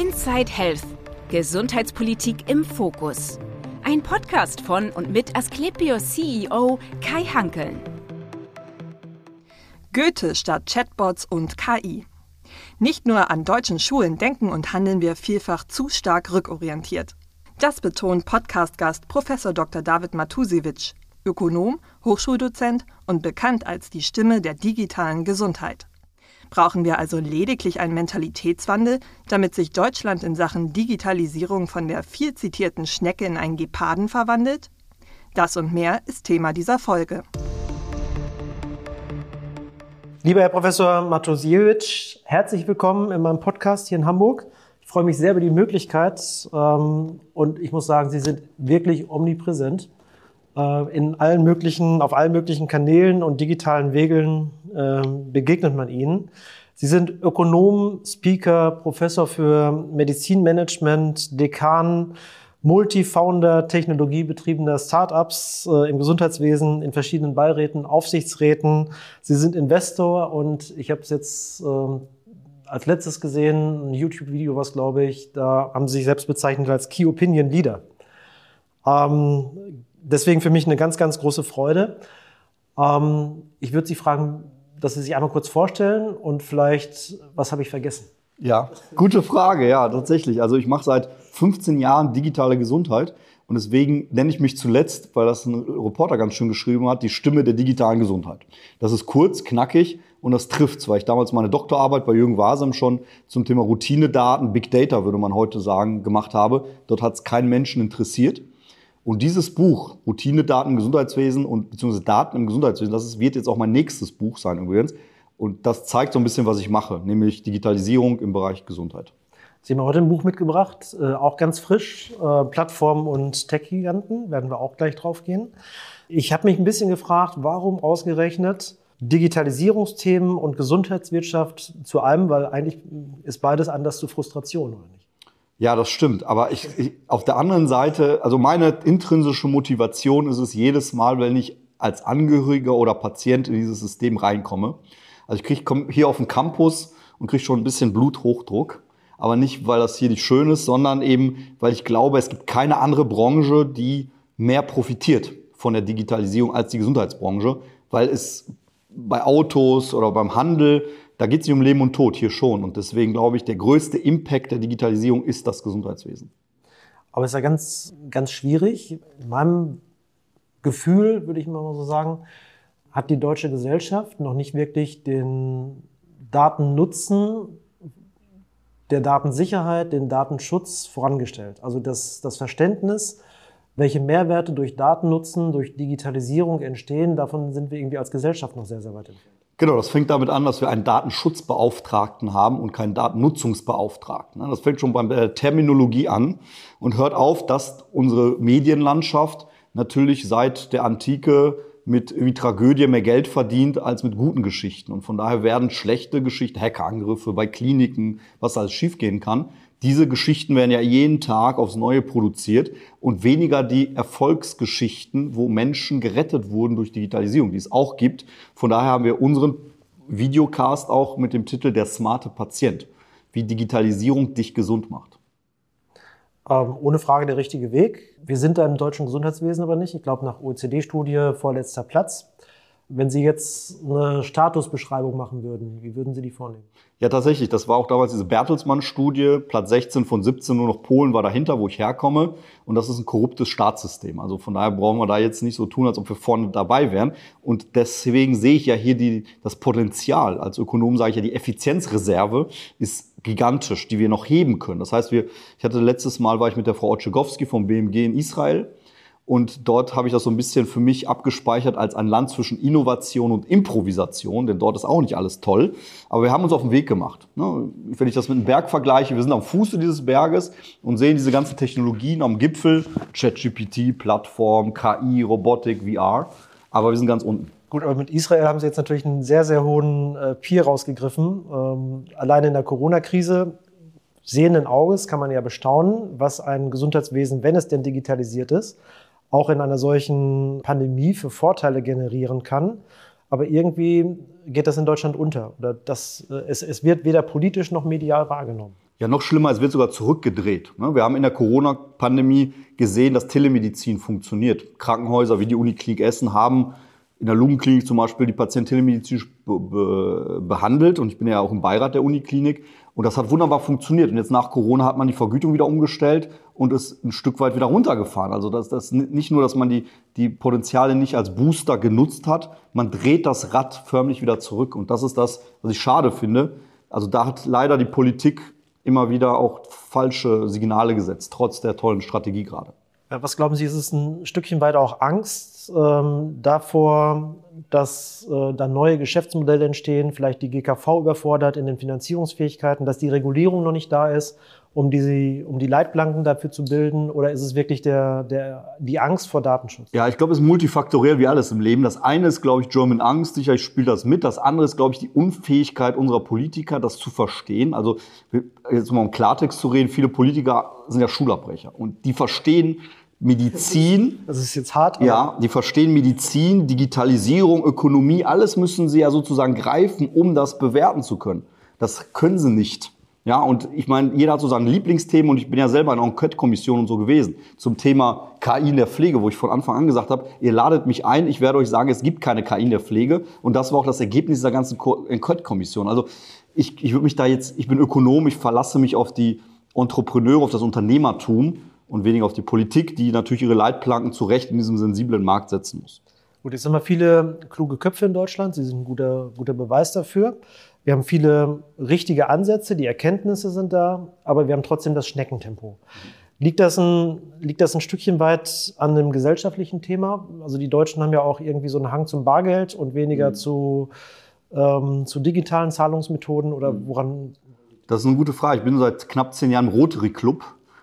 Inside Health. Gesundheitspolitik im Fokus. Ein Podcast von und mit Asklepios CEO Kai Hankeln. Goethe statt Chatbots und KI. Nicht nur an deutschen Schulen denken und handeln wir vielfach zu stark rückorientiert. Das betont Podcast-Gast Prof. Dr. David Matusiewicz, Ökonom, Hochschuldozent und bekannt als die Stimme der digitalen Gesundheit. Brauchen wir also lediglich einen Mentalitätswandel, damit sich Deutschland in Sachen Digitalisierung von der viel zitierten Schnecke in einen Geparden verwandelt? Das und mehr ist Thema dieser Folge. Lieber Herr Professor Matosiewicz, herzlich willkommen in meinem Podcast hier in Hamburg. Ich freue mich sehr über die Möglichkeit ähm, und ich muss sagen, Sie sind wirklich omnipräsent in allen möglichen, auf allen möglichen Kanälen und digitalen Wegen äh, begegnet man ihnen. Sie sind Ökonom, Speaker, Professor für Medizinmanagement, Dekan, Multifounder technologiebetriebener Startups äh, im Gesundheitswesen, in verschiedenen Beiräten, Aufsichtsräten. Sie sind Investor und ich habe es jetzt äh, als letztes gesehen, ein YouTube-Video, was glaube ich, da haben Sie sich selbst bezeichnet als Key Opinion Leader. Ähm, deswegen für mich eine ganz, ganz große Freude. Ähm, ich würde Sie fragen, dass Sie sich einmal kurz vorstellen und vielleicht, was habe ich vergessen? Ja, gute Frage, ja, tatsächlich. Also ich mache seit 15 Jahren digitale Gesundheit und deswegen nenne ich mich zuletzt, weil das ein Reporter ganz schön geschrieben hat, die Stimme der digitalen Gesundheit. Das ist kurz, knackig und das trifft's, weil ich damals meine Doktorarbeit bei Jürgen Wasem schon zum Thema Routinedaten, Big Data würde man heute sagen, gemacht habe. Dort hat es keinen Menschen interessiert. Und dieses Buch, Routine-Daten im Gesundheitswesen und beziehungsweise Daten im Gesundheitswesen, das wird jetzt auch mein nächstes Buch sein übrigens. Und das zeigt so ein bisschen, was ich mache, nämlich Digitalisierung im Bereich Gesundheit. Sie haben heute ein Buch mitgebracht, äh, auch ganz frisch, äh, Plattformen und Tech-Giganten, werden wir auch gleich drauf gehen. Ich habe mich ein bisschen gefragt, warum ausgerechnet Digitalisierungsthemen und Gesundheitswirtschaft zu einem, weil eigentlich ist beides anders zu Frustration, oder nicht? Ja, das stimmt. Aber ich, ich, auf der anderen Seite, also meine intrinsische Motivation ist es jedes Mal, wenn ich als Angehöriger oder Patient in dieses System reinkomme. Also ich krieg, komme hier auf den Campus und kriege schon ein bisschen Bluthochdruck. Aber nicht, weil das hier nicht schön ist, sondern eben, weil ich glaube, es gibt keine andere Branche, die mehr profitiert von der Digitalisierung als die Gesundheitsbranche, weil es bei Autos oder beim Handel da geht es nicht um Leben und Tod, hier schon. Und deswegen glaube ich, der größte Impact der Digitalisierung ist das Gesundheitswesen. Aber es ist ja ganz, ganz schwierig. In meinem Gefühl, würde ich mal so sagen, hat die deutsche Gesellschaft noch nicht wirklich den Datennutzen der Datensicherheit, den Datenschutz vorangestellt. Also das, das Verständnis, welche Mehrwerte durch Datennutzen, durch Digitalisierung entstehen, davon sind wir irgendwie als Gesellschaft noch sehr, sehr weit entfernt. Genau, das fängt damit an, dass wir einen Datenschutzbeauftragten haben und keinen Datennutzungsbeauftragten. Das fängt schon bei der Terminologie an und hört auf, dass unsere Medienlandschaft natürlich seit der Antike mit irgendwie Tragödie mehr Geld verdient als mit guten Geschichten. Und von daher werden schlechte Geschichten, Hackerangriffe bei Kliniken, was alles schiefgehen kann, diese Geschichten werden ja jeden Tag aufs Neue produziert und weniger die Erfolgsgeschichten, wo Menschen gerettet wurden durch Digitalisierung, die es auch gibt. Von daher haben wir unseren Videocast auch mit dem Titel Der smarte Patient, wie Digitalisierung dich gesund macht. Ähm, ohne Frage der richtige Weg. Wir sind da im deutschen Gesundheitswesen aber nicht. Ich glaube, nach OECD-Studie vorletzter Platz. Wenn Sie jetzt eine Statusbeschreibung machen würden, wie würden Sie die vornehmen? Ja, tatsächlich. Das war auch damals diese Bertelsmann-Studie. Platz 16 von 17, nur noch Polen war dahinter, wo ich herkomme. Und das ist ein korruptes Staatssystem. Also von daher brauchen wir da jetzt nicht so tun, als ob wir vorne dabei wären. Und deswegen sehe ich ja hier die, das Potenzial. Als Ökonom sage ich ja, die Effizienzreserve ist gigantisch, die wir noch heben können. Das heißt, wir, ich hatte letztes Mal, war ich mit der Frau Otschegowski vom BMG in Israel und dort habe ich das so ein bisschen für mich abgespeichert als ein Land zwischen Innovation und Improvisation, denn dort ist auch nicht alles toll. Aber wir haben uns auf den Weg gemacht. Ne? Wenn ich das mit einem Berg vergleiche, wir sind am Fuße dieses Berges und sehen diese ganzen Technologien am Gipfel, ChatGPT, Plattform, KI, Robotik, VR. Aber wir sind ganz unten. Gut, aber mit Israel haben Sie jetzt natürlich einen sehr, sehr hohen äh, Peer rausgegriffen. Ähm, alleine in der Corona-Krise sehenden Auges kann man ja bestaunen, was ein Gesundheitswesen, wenn es denn digitalisiert ist, auch in einer solchen Pandemie für Vorteile generieren kann. Aber irgendwie geht das in Deutschland unter. Oder das, äh, es, es wird weder politisch noch medial wahrgenommen. Ja, noch schlimmer, es wird sogar zurückgedreht. Ne? Wir haben in der Corona-Pandemie gesehen, dass Telemedizin funktioniert. Krankenhäuser wie die Uniklinik Essen haben in der Lungenklinik zum Beispiel die Patienten telemedizinisch be be behandelt und ich bin ja auch im Beirat der Uniklinik und das hat wunderbar funktioniert und jetzt nach Corona hat man die Vergütung wieder umgestellt und ist ein Stück weit wieder runtergefahren. Also das, das nicht nur, dass man die, die Potenziale nicht als Booster genutzt hat, man dreht das Rad förmlich wieder zurück und das ist das, was ich schade finde. Also da hat leider die Politik immer wieder auch falsche Signale gesetzt, trotz der tollen Strategie gerade. Was glauben Sie, ist es ein Stückchen weit auch Angst ähm, davor, dass äh, da neue Geschäftsmodelle entstehen, vielleicht die GKV überfordert in den Finanzierungsfähigkeiten, dass die Regulierung noch nicht da ist, um die, um die Leitplanken dafür zu bilden? Oder ist es wirklich der, der, die Angst vor Datenschutz? Ja, ich glaube, es ist multifaktoriell wie alles im Leben. Das eine ist, glaube ich, German Angst, sicherlich spielt das mit. Das andere ist, glaube ich, die Unfähigkeit unserer Politiker, das zu verstehen. Also, jetzt mal um Klartext zu reden, viele Politiker sind ja Schulabbrecher und die verstehen, Medizin. Das ist jetzt hart. Ja, die verstehen Medizin, Digitalisierung, Ökonomie, alles müssen sie ja sozusagen greifen, um das bewerten zu können. Das können sie nicht. Ja, und ich meine, jeder hat so seine Lieblingsthemen und ich bin ja selber in einer Enquete-Kommission und so gewesen zum Thema KI in der Pflege, wo ich von Anfang an gesagt habe, ihr ladet mich ein, ich werde euch sagen, es gibt keine KI in der Pflege und das war auch das Ergebnis dieser ganzen Enquete-Kommission. Also ich, ich würde mich da jetzt, ich bin Ökonom, ich verlasse mich auf die Entrepreneure, auf das Unternehmertum und weniger auf die Politik, die natürlich ihre Leitplanken zu Recht in diesem sensiblen Markt setzen muss. Gut, jetzt haben wir viele kluge Köpfe in Deutschland. Sie sind ein guter, guter Beweis dafür. Wir haben viele richtige Ansätze, die Erkenntnisse sind da, aber wir haben trotzdem das Schneckentempo. Liegt das, ein, liegt das ein Stückchen weit an einem gesellschaftlichen Thema? Also die Deutschen haben ja auch irgendwie so einen Hang zum Bargeld und weniger mhm. zu, ähm, zu digitalen Zahlungsmethoden oder mhm. woran? Das ist eine gute Frage. Ich bin seit knapp zehn Jahren im Rotary Club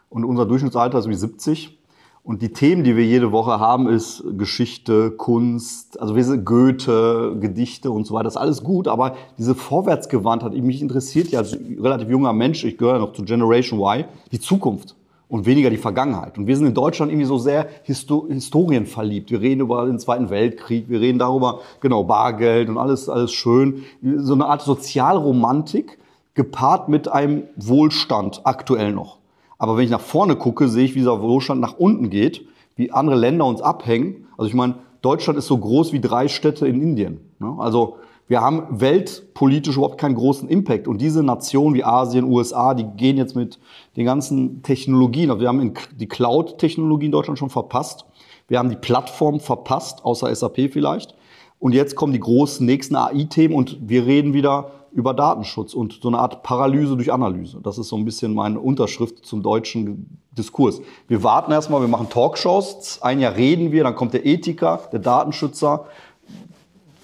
und unser Durchschnittsalter ist wie 70. Und die Themen, die wir jede Woche haben, ist Geschichte, Kunst, also wir sind Goethe, Gedichte und so weiter. Das ist alles gut, aber diese Vorwärtsgewandtheit, mich interessiert ja als relativ junger Mensch, ich gehöre noch zu Generation Y, die Zukunft und weniger die Vergangenheit. Und wir sind in Deutschland irgendwie so sehr Histo Historien verliebt. Wir reden über den Zweiten Weltkrieg, wir reden darüber, genau, Bargeld und alles, alles schön. So eine Art Sozialromantik gepaart mit einem Wohlstand aktuell noch. Aber wenn ich nach vorne gucke, sehe ich, wie dieser Wohlstand nach unten geht, wie andere Länder uns abhängen. Also ich meine, Deutschland ist so groß wie drei Städte in Indien. Ne? Also wir haben weltpolitisch überhaupt keinen großen Impact. Und diese Nationen wie Asien, USA, die gehen jetzt mit den ganzen Technologien. Also wir haben die Cloud-Technologie in Deutschland schon verpasst. Wir haben die Plattform verpasst, außer SAP vielleicht. Und jetzt kommen die großen nächsten AI-Themen und wir reden wieder über Datenschutz und so eine Art Paralyse durch Analyse. Das ist so ein bisschen meine Unterschrift zum deutschen Diskurs. Wir warten erstmal, wir machen Talkshows, ein Jahr reden wir, dann kommt der Ethiker, der Datenschützer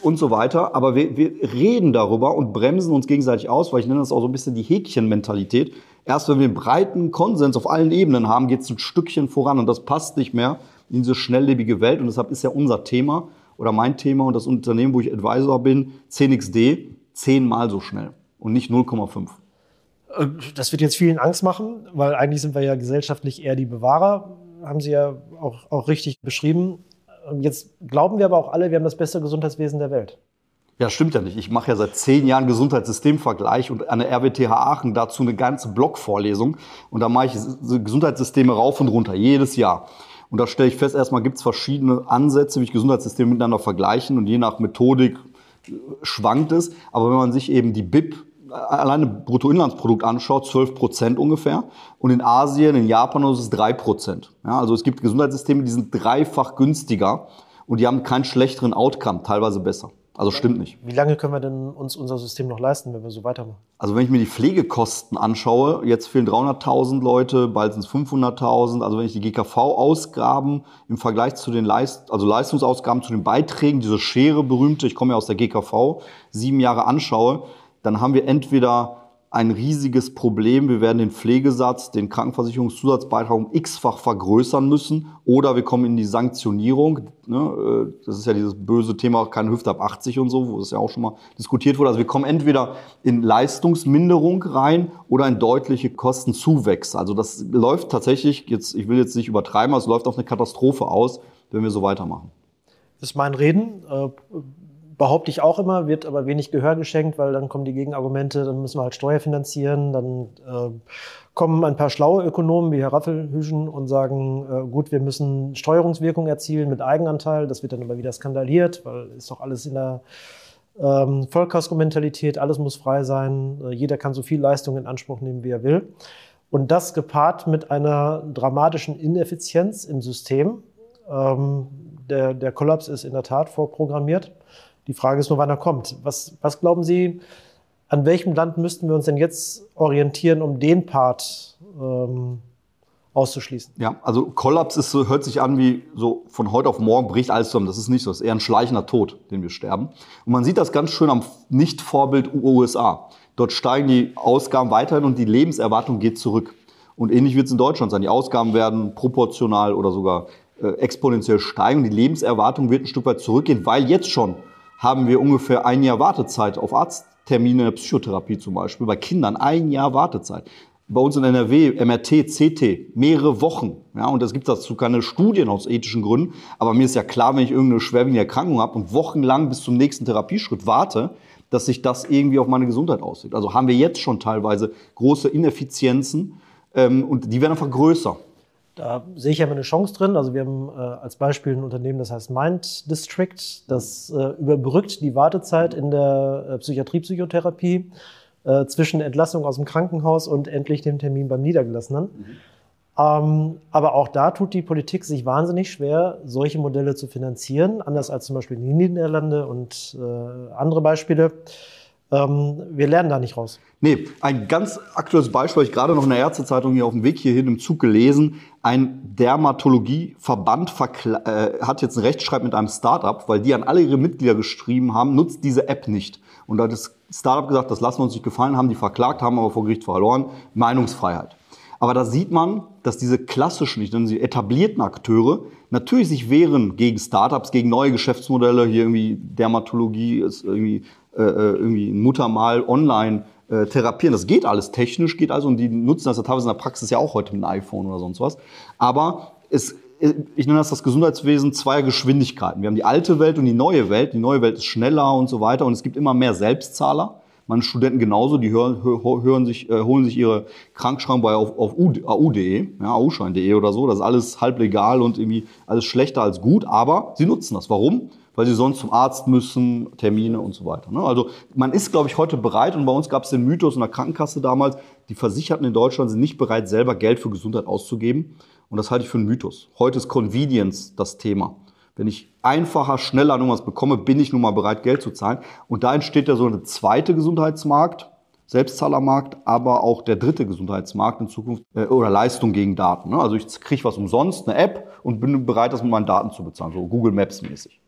und so weiter. Aber wir, wir reden darüber und bremsen uns gegenseitig aus, weil ich nenne das auch so ein bisschen die Häkchenmentalität. Erst wenn wir einen breiten Konsens auf allen Ebenen haben, geht es ein Stückchen voran und das passt nicht mehr in diese schnelllebige Welt und deshalb ist ja unser Thema oder mein Thema und das Unternehmen, wo ich Advisor bin, CNXD, zehnmal so schnell und nicht 0,5. Äh, das wird jetzt vielen Angst machen, weil eigentlich sind wir ja gesellschaftlich eher die Bewahrer, haben Sie ja auch, auch richtig beschrieben. Jetzt glauben wir aber auch alle, wir haben das beste Gesundheitswesen der Welt. Ja, stimmt ja nicht. Ich mache ja seit zehn Jahren Gesundheitssystemvergleich und an der RWTH Aachen dazu eine ganze Blogvorlesung. Und da mache ich Gesundheitssysteme rauf und runter, jedes Jahr. Und da stelle ich fest, erstmal gibt es verschiedene Ansätze, wie ich Gesundheitssysteme miteinander vergleichen. Und je nach Methodik schwankt es. Aber wenn man sich eben die BIP alleine Bruttoinlandsprodukt anschaut, 12 Prozent ungefähr. Und in Asien, in Japan ist es 3 Prozent. Ja, also es gibt Gesundheitssysteme, die sind dreifach günstiger und die haben keinen schlechteren Outcome, teilweise besser. Also stimmt nicht. Wie lange können wir denn uns unser System noch leisten, wenn wir so weitermachen? Also wenn ich mir die Pflegekosten anschaue, jetzt fehlen 300.000 Leute, bald sind es 500.000. Also wenn ich die GKV-Ausgaben im Vergleich zu den Leist also Leistungsausgaben zu den Beiträgen, diese Schere berühmte, ich komme ja aus der GKV, sieben Jahre anschaue, dann haben wir entweder ein riesiges Problem. Wir werden den Pflegesatz, den Krankenversicherungszusatzbeitrag um x-fach vergrößern müssen. Oder wir kommen in die Sanktionierung. Ne, äh, das ist ja dieses böse Thema, keine Hüfte ab 80 und so, wo es ja auch schon mal diskutiert wurde. Also wir kommen entweder in Leistungsminderung rein oder in deutliche Kostenzuwächse. Also das läuft tatsächlich, jetzt, ich will jetzt nicht übertreiben, aber es läuft auf eine Katastrophe aus, wenn wir so weitermachen. Das ist mein Reden. Äh, behaupte ich auch immer, wird aber wenig Gehör geschenkt, weil dann kommen die Gegenargumente, dann müssen wir halt Steuer finanzieren, dann äh, kommen ein paar schlaue Ökonomen wie Herr Raffelhüschen und sagen, äh, gut, wir müssen Steuerungswirkung erzielen mit Eigenanteil. Das wird dann aber wieder skandaliert, weil ist doch alles in der ähm, Vollkasko-Mentalität, alles muss frei sein, äh, jeder kann so viel Leistung in Anspruch nehmen, wie er will. Und das gepaart mit einer dramatischen Ineffizienz im System. Ähm, der, der Kollaps ist in der Tat vorprogrammiert. Die Frage ist nur, wann er kommt. Was, was glauben Sie, an welchem Land müssten wir uns denn jetzt orientieren, um den Part ähm, auszuschließen? Ja, also Kollaps ist so, hört sich an wie so von heute auf morgen bricht alles zusammen. Das ist nicht so. Das ist eher ein schleichender Tod, den wir sterben. Und man sieht das ganz schön am Nicht-Vorbild USA. Dort steigen die Ausgaben weiterhin und die Lebenserwartung geht zurück. Und ähnlich wird es in Deutschland sein. Die Ausgaben werden proportional oder sogar äh, exponentiell steigen. Die Lebenserwartung wird ein Stück weit zurückgehen, weil jetzt schon haben wir ungefähr ein Jahr Wartezeit auf Arzttermine in der Psychotherapie zum Beispiel. Bei Kindern ein Jahr Wartezeit. Bei uns in NRW MRT, CT, mehrere Wochen. Ja, und es gibt dazu keine Studien aus ethischen Gründen. Aber mir ist ja klar, wenn ich irgendeine schwerwiegende Erkrankung habe und wochenlang bis zum nächsten Therapieschritt warte, dass sich das irgendwie auf meine Gesundheit auswirkt. Also haben wir jetzt schon teilweise große Ineffizienzen ähm, und die werden einfach größer. Da sehe ich ja eine Chance drin. Also wir haben äh, als Beispiel ein Unternehmen, das heißt Mind District. Das äh, überbrückt die Wartezeit in der äh, Psychiatrie-Psychotherapie äh, zwischen Entlassung aus dem Krankenhaus und endlich dem Termin beim Niedergelassenen. Mhm. Ähm, aber auch da tut die Politik sich wahnsinnig schwer, solche Modelle zu finanzieren, anders als zum Beispiel in den Niederlande und äh, andere Beispiele. Ähm, wir lernen da nicht raus. Nee, ein ganz aktuelles Beispiel, ich gerade noch in der Ärztezeitung hier auf dem Weg hierhin im Zug gelesen. Ein Dermatologieverband äh, hat jetzt einen Rechtsstreit mit einem Startup, weil die an alle ihre Mitglieder geschrieben haben, nutzt diese App nicht. Und da hat das Startup gesagt, das lassen wir uns nicht gefallen, haben die verklagt, haben aber vor Gericht verloren. Meinungsfreiheit. Aber da sieht man, dass diese klassischen, ich nenne sie etablierten Akteure, natürlich sich wehren gegen Startups, gegen neue Geschäftsmodelle. Hier irgendwie Dermatologie ist irgendwie, irgendwie ein Muttermal online äh, therapieren. Das geht alles technisch, geht also und die nutzen das ja teilweise in der Praxis ja auch heute mit einem iPhone oder sonst was. Aber es, äh, ich nenne das das Gesundheitswesen zweier Geschwindigkeiten. Wir haben die alte Welt und die neue Welt. Die neue Welt ist schneller und so weiter und es gibt immer mehr Selbstzahler meine Studenten genauso, die hören, hören sich, äh, holen sich ihre Krankschreiben bei auf, auf AU.de, ja, AU-Schein.de oder so. Das ist alles halblegal und irgendwie alles schlechter als gut, aber sie nutzen das. Warum? Weil sie sonst zum Arzt müssen, Termine und so weiter. Ne? Also man ist, glaube ich, heute bereit und bei uns gab es den Mythos in der Krankenkasse damals, die Versicherten in Deutschland sind nicht bereit, selber Geld für Gesundheit auszugeben. Und das halte ich für einen Mythos. Heute ist Convenience das Thema. Wenn ich einfacher, schneller irgendwas bekomme, bin ich nun mal bereit, Geld zu zahlen. Und da entsteht ja so eine zweite Gesundheitsmarkt, Selbstzahlermarkt, aber auch der dritte Gesundheitsmarkt in Zukunft äh, oder Leistung gegen Daten. Ne? Also ich kriege was umsonst, eine App und bin bereit, das mit meinen Daten zu bezahlen, so Google Maps mäßig.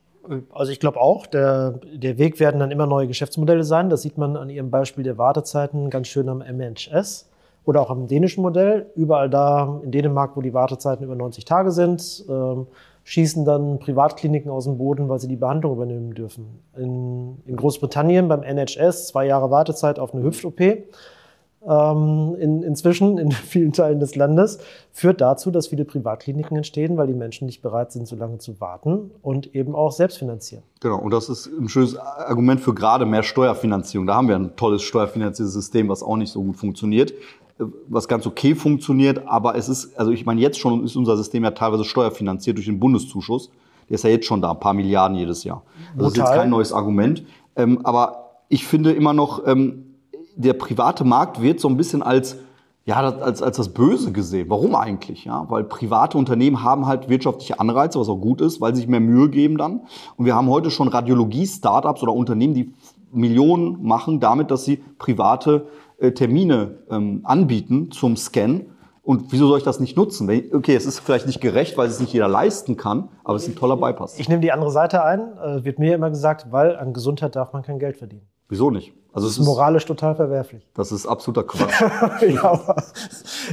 Also ich glaube auch, der, der Weg werden dann immer neue Geschäftsmodelle sein. Das sieht man an Ihrem Beispiel der Wartezeiten ganz schön am MHS oder auch am dänischen Modell. Überall da in Dänemark, wo die Wartezeiten über 90 Tage sind, ähm, schießen dann Privatkliniken aus dem Boden, weil sie die Behandlung übernehmen dürfen. In, in Großbritannien beim NHS zwei Jahre Wartezeit auf eine Hüft-OP. Ähm, in, inzwischen in vielen Teilen des Landes führt dazu, dass viele Privatkliniken entstehen, weil die Menschen nicht bereit sind, so lange zu warten und eben auch selbst finanzieren. Genau, und das ist ein schönes Argument für gerade mehr Steuerfinanzierung. Da haben wir ein tolles steuerfinanziertes System, was auch nicht so gut funktioniert was ganz okay funktioniert, aber es ist, also ich meine, jetzt schon ist unser System ja teilweise steuerfinanziert durch den Bundeszuschuss. Der ist ja jetzt schon da, ein paar Milliarden jedes Jahr. Also das ist jetzt kein neues Argument. Ähm, aber ich finde immer noch, ähm, der private Markt wird so ein bisschen als, ja, als, als das Böse gesehen. Warum eigentlich? Ja, weil private Unternehmen haben halt wirtschaftliche Anreize, was auch gut ist, weil sie sich mehr Mühe geben dann. Und wir haben heute schon Radiologie-Startups oder Unternehmen, die Millionen machen damit, dass sie private äh, Termine ähm, anbieten zum Scan. Und wieso soll ich das nicht nutzen? Okay, es ist vielleicht nicht gerecht, weil es nicht jeder leisten kann, aber es ist ein toller Bypass. Ich nehme die andere Seite ein. Äh, wird mir immer gesagt, weil an Gesundheit darf man kein Geld verdienen. Wieso nicht? Also das ist moralisch total verwerflich. Das ist absoluter Quatsch. ja, aber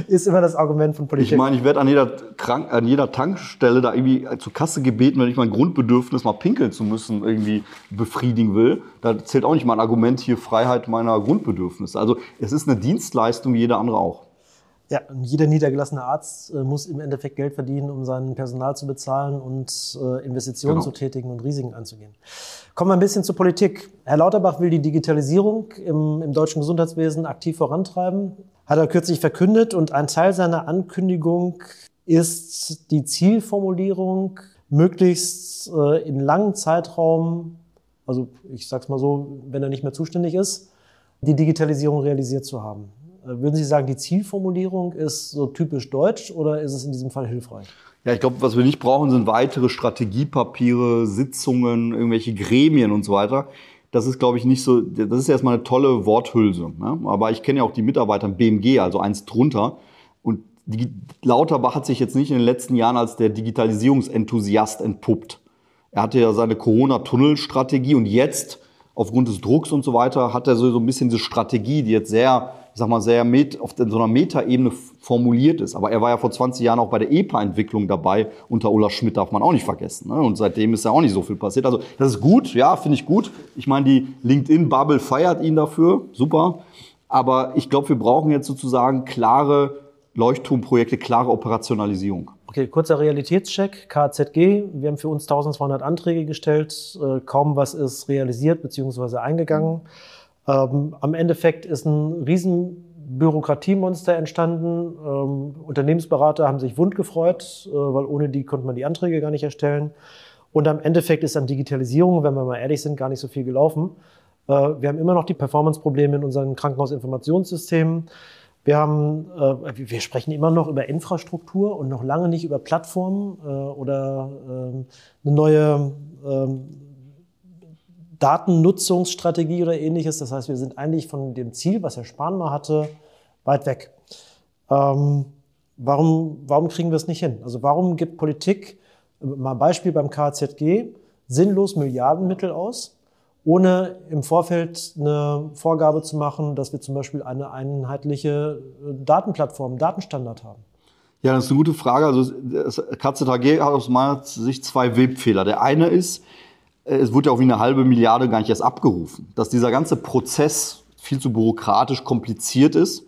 ist immer das Argument von Politik. Ich meine, ich werde an jeder, Krank an jeder Tankstelle da irgendwie zur Kasse gebeten, wenn ich mein Grundbedürfnis mal pinkeln zu müssen irgendwie befriedigen will. Da zählt auch nicht mein Argument hier Freiheit meiner Grundbedürfnisse. Also es ist eine Dienstleistung wie jede andere auch. Ja, jeder niedergelassene Arzt äh, muss im Endeffekt Geld verdienen, um sein Personal zu bezahlen und äh, Investitionen genau. zu tätigen und Risiken anzugehen. Kommen wir ein bisschen zur Politik. Herr Lauterbach will die Digitalisierung im, im deutschen Gesundheitswesen aktiv vorantreiben. Hat er kürzlich verkündet und ein Teil seiner Ankündigung ist die Zielformulierung, möglichst äh, in langen Zeitraum, also ich sag's mal so, wenn er nicht mehr zuständig ist, die Digitalisierung realisiert zu haben. Äh, würden Sie sagen, die Zielformulierung ist so typisch deutsch oder ist es in diesem Fall hilfreich? Ja, ich glaube, was wir nicht brauchen, sind weitere Strategiepapiere, Sitzungen, irgendwelche Gremien und so weiter. Das ist, glaube ich, nicht so, das ist erstmal eine tolle Worthülse. Ne? Aber ich kenne ja auch die Mitarbeiter im BMG, also eins drunter. Und die, Lauterbach hat sich jetzt nicht in den letzten Jahren als der Digitalisierungsenthusiast entpuppt. Er hatte ja seine Corona-Tunnel-Strategie und jetzt, aufgrund des Drucks und so weiter, hat er so, so ein bisschen diese Strategie, die jetzt sehr ich sag mal, sehr met, auf so einer Metaebene formuliert ist. Aber er war ja vor 20 Jahren auch bei der EPA-Entwicklung dabei. Unter Ulla Schmidt darf man auch nicht vergessen. Ne? Und seitdem ist ja auch nicht so viel passiert. Also das ist gut, ja, finde ich gut. Ich meine, die LinkedIn-Bubble feiert ihn dafür, super. Aber ich glaube, wir brauchen jetzt sozusagen klare Leuchtturmprojekte, klare Operationalisierung. Okay, kurzer Realitätscheck. KZG, wir haben für uns 1200 Anträge gestellt. Äh, kaum was ist realisiert bzw. eingegangen. Mhm. Ähm, am Endeffekt ist ein riesen Bürokratiemonster entstanden. Ähm, Unternehmensberater haben sich wund gefreut, äh, weil ohne die konnte man die Anträge gar nicht erstellen. Und am Endeffekt ist an Digitalisierung, wenn wir mal ehrlich sind, gar nicht so viel gelaufen. Äh, wir haben immer noch die Performance-Probleme in unseren Krankenhausinformationssystemen. Wir haben, äh, wir sprechen immer noch über Infrastruktur und noch lange nicht über Plattformen äh, oder ähm, eine neue ähm, Datennutzungsstrategie oder ähnliches. Das heißt, wir sind eigentlich von dem Ziel, was Herr Spahn mal hatte, weit weg. Ähm, warum, warum kriegen wir es nicht hin? Also warum gibt Politik, mal Beispiel beim KZG, sinnlos Milliardenmittel aus, ohne im Vorfeld eine Vorgabe zu machen, dass wir zum Beispiel eine einheitliche Datenplattform, Datenstandard haben? Ja, das ist eine gute Frage. Also das KZG hat aus meiner Sicht zwei Webfehler. Der eine ist, äh, es wurde ja auch wie eine halbe Milliarde gar nicht erst abgerufen. Dass dieser ganze Prozess viel zu bürokratisch kompliziert ist.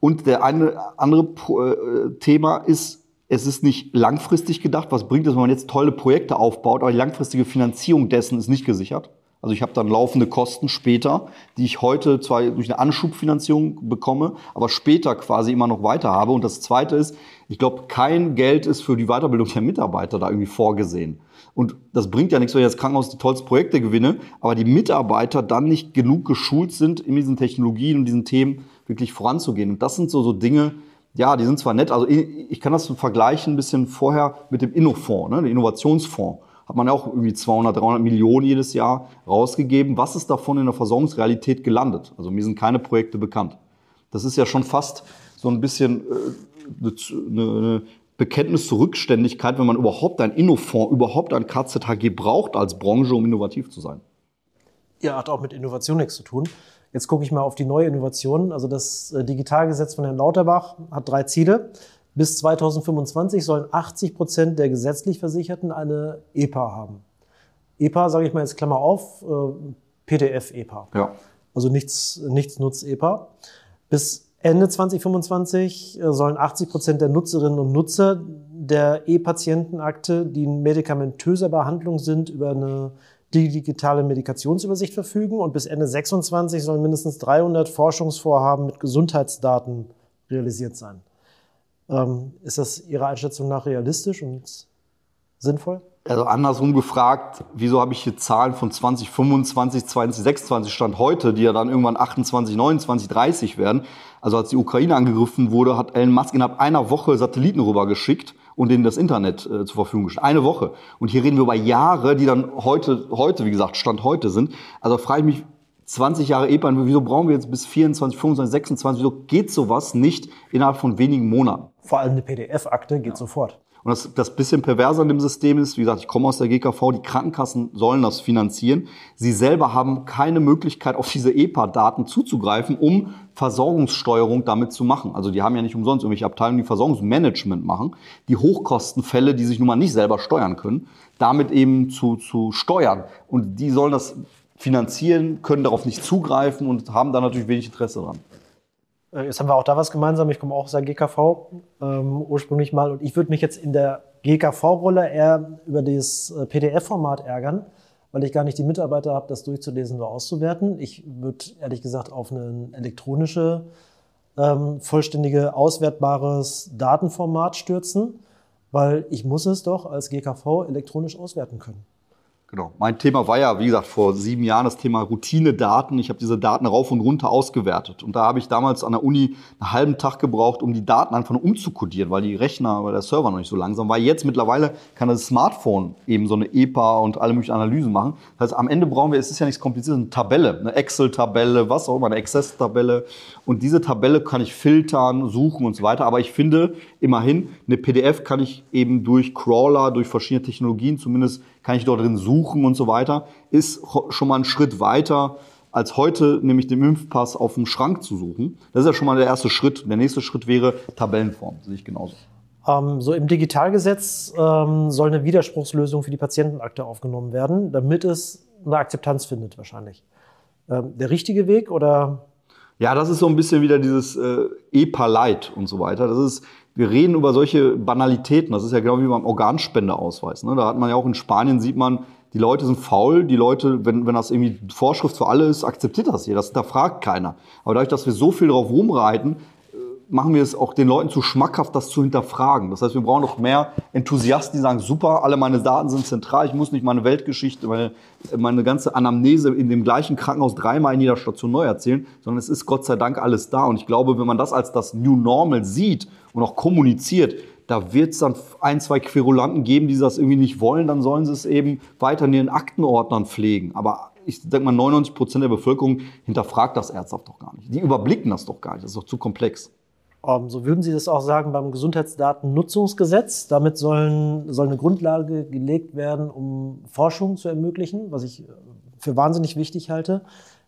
Und der eine andere äh, Thema ist, es ist nicht langfristig gedacht. Was bringt es, wenn man jetzt tolle Projekte aufbaut, aber die langfristige Finanzierung dessen ist nicht gesichert? Also ich habe dann laufende Kosten später, die ich heute zwar durch eine Anschubfinanzierung bekomme, aber später quasi immer noch weiter habe. Und das Zweite ist, ich glaube, kein Geld ist für die Weiterbildung der Mitarbeiter da irgendwie vorgesehen. Und das bringt ja nichts, wenn ich als Krankenhaus die tollsten Projekte gewinne, aber die Mitarbeiter dann nicht genug geschult sind, in diesen Technologien und diesen Themen wirklich voranzugehen. Und das sind so, so Dinge, ja, die sind zwar nett, also ich kann das vergleichen ein bisschen vorher mit dem Innofonds, ne, dem Innovationsfonds. Hat man ja auch irgendwie 200, 300 Millionen jedes Jahr rausgegeben. Was ist davon in der Versorgungsrealität gelandet? Also mir sind keine Projekte bekannt. Das ist ja schon fast so ein bisschen äh, eine, eine Bekenntnis zur Rückständigkeit, wenn man überhaupt ein Innofonds, überhaupt ein KZHG braucht als Branche, um innovativ zu sein. Ja, hat auch mit Innovation nichts zu tun. Jetzt gucke ich mal auf die neue Innovation. Also das äh, Digitalgesetz von Herrn Lauterbach hat drei Ziele. Bis 2025 sollen 80 Prozent der gesetzlich Versicherten eine EPA haben. EPA, sage ich mal jetzt Klammer auf, äh, PDF-EPA. Ja. Also nichts, nichts nutzt EPA. Bis Ende 2025 äh, sollen 80 Prozent der Nutzerinnen und Nutzer der E-Patientenakte, die in medikamentöser Behandlung sind, über eine digitale Medikationsübersicht verfügen. Und bis Ende 2026 sollen mindestens 300 Forschungsvorhaben mit Gesundheitsdaten realisiert sein. Ähm, ist das Ihrer Einschätzung nach realistisch und sinnvoll? Also andersrum gefragt, wieso habe ich hier Zahlen von 2025, 2026 Stand heute, die ja dann irgendwann 28, 29, 30 werden? Also als die Ukraine angegriffen wurde, hat Elon Musk innerhalb einer Woche Satelliten rübergeschickt und denen das Internet äh, zur Verfügung gestellt. Eine Woche. Und hier reden wir über Jahre, die dann heute, heute, wie gesagt, Stand heute sind. Also frage ich mich, 20 Jahre EPA, wieso brauchen wir jetzt bis 24, 25, 26, wieso geht sowas nicht innerhalb von wenigen Monaten? Vor allem eine PDF-Akte geht ja. sofort. Und das, das bisschen perverse an dem System ist, wie gesagt, ich komme aus der GKV, die Krankenkassen sollen das finanzieren. Sie selber haben keine Möglichkeit, auf diese EPA-Daten zuzugreifen, um Versorgungssteuerung damit zu machen. Also die haben ja nicht umsonst irgendwelche Abteilungen, die Versorgungsmanagement machen, die Hochkostenfälle, die sich nun mal nicht selber steuern können, damit eben zu, zu steuern. Und die sollen das finanzieren, können darauf nicht zugreifen und haben da natürlich wenig Interesse dran. Äh, jetzt haben wir auch da was gemeinsam. Ich komme auch aus der GKV ähm, ursprünglich mal und ich würde mich jetzt in der GKV-Rolle eher über das äh, PDF-Format ärgern, weil ich gar nicht die Mitarbeiter habe, das durchzulesen oder auszuwerten. Ich würde ehrlich gesagt auf eine elektronische, ähm, vollständige, auswertbares Datenformat stürzen, weil ich muss es doch als GKV elektronisch auswerten können. Genau. Mein Thema war ja, wie gesagt, vor sieben Jahren das Thema Routine-Daten. Ich habe diese Daten rauf und runter ausgewertet. Und da habe ich damals an der Uni einen halben Tag gebraucht, um die Daten einfach nur umzukodieren, weil die Rechner, weil der Server noch nicht so langsam war. Jetzt mittlerweile kann das Smartphone eben so eine EPA und alle möglichen Analysen machen. Das heißt, am Ende brauchen wir, es ist ja nichts kompliziert, eine Tabelle, eine Excel-Tabelle, was auch immer, eine Access-Tabelle. Und diese Tabelle kann ich filtern, suchen und so weiter. Aber ich finde immerhin, eine PDF kann ich eben durch Crawler, durch verschiedene Technologien zumindest kann ich dort drin suchen und so weiter, ist schon mal ein Schritt weiter als heute nämlich den Impfpass auf dem Schrank zu suchen. Das ist ja schon mal der erste Schritt. Der nächste Schritt wäre Tabellenform, sehe ich genauso. Ähm, so im Digitalgesetz ähm, soll eine Widerspruchslösung für die Patientenakte aufgenommen werden, damit es eine Akzeptanz findet wahrscheinlich. Ähm, der richtige Weg oder? Ja, das ist so ein bisschen wieder dieses äh, EPA-Light und so weiter. Das ist wir reden über solche Banalitäten. Das ist ja genau wie beim Organspendeausweis. Ne? Da hat man ja auch in Spanien, sieht man, die Leute sind faul. Die Leute, wenn, wenn das irgendwie Vorschrift für alle ist, akzeptiert das hier. Das hinterfragt keiner. Aber dadurch, dass wir so viel drauf rumreiten, machen wir es auch den Leuten zu schmackhaft, das zu hinterfragen. Das heißt, wir brauchen noch mehr Enthusiasten, die sagen, super, alle meine Daten sind zentral, ich muss nicht meine Weltgeschichte, meine, meine ganze Anamnese in dem gleichen Krankenhaus dreimal in jeder Station neu erzählen, sondern es ist Gott sei Dank alles da. Und ich glaube, wenn man das als das New Normal sieht und auch kommuniziert, da wird es dann ein, zwei Querulanten geben, die das irgendwie nicht wollen, dann sollen sie es eben weiter in ihren Aktenordnern pflegen. Aber ich denke mal, 99 Prozent der Bevölkerung hinterfragt das ernsthaft doch gar nicht. Die überblicken das doch gar nicht. Das ist doch zu komplex. Ähm, so würden Sie das auch sagen beim Gesundheitsdatennutzungsgesetz. Damit sollen, soll eine Grundlage gelegt werden, um Forschung zu ermöglichen, was ich für wahnsinnig wichtig halte.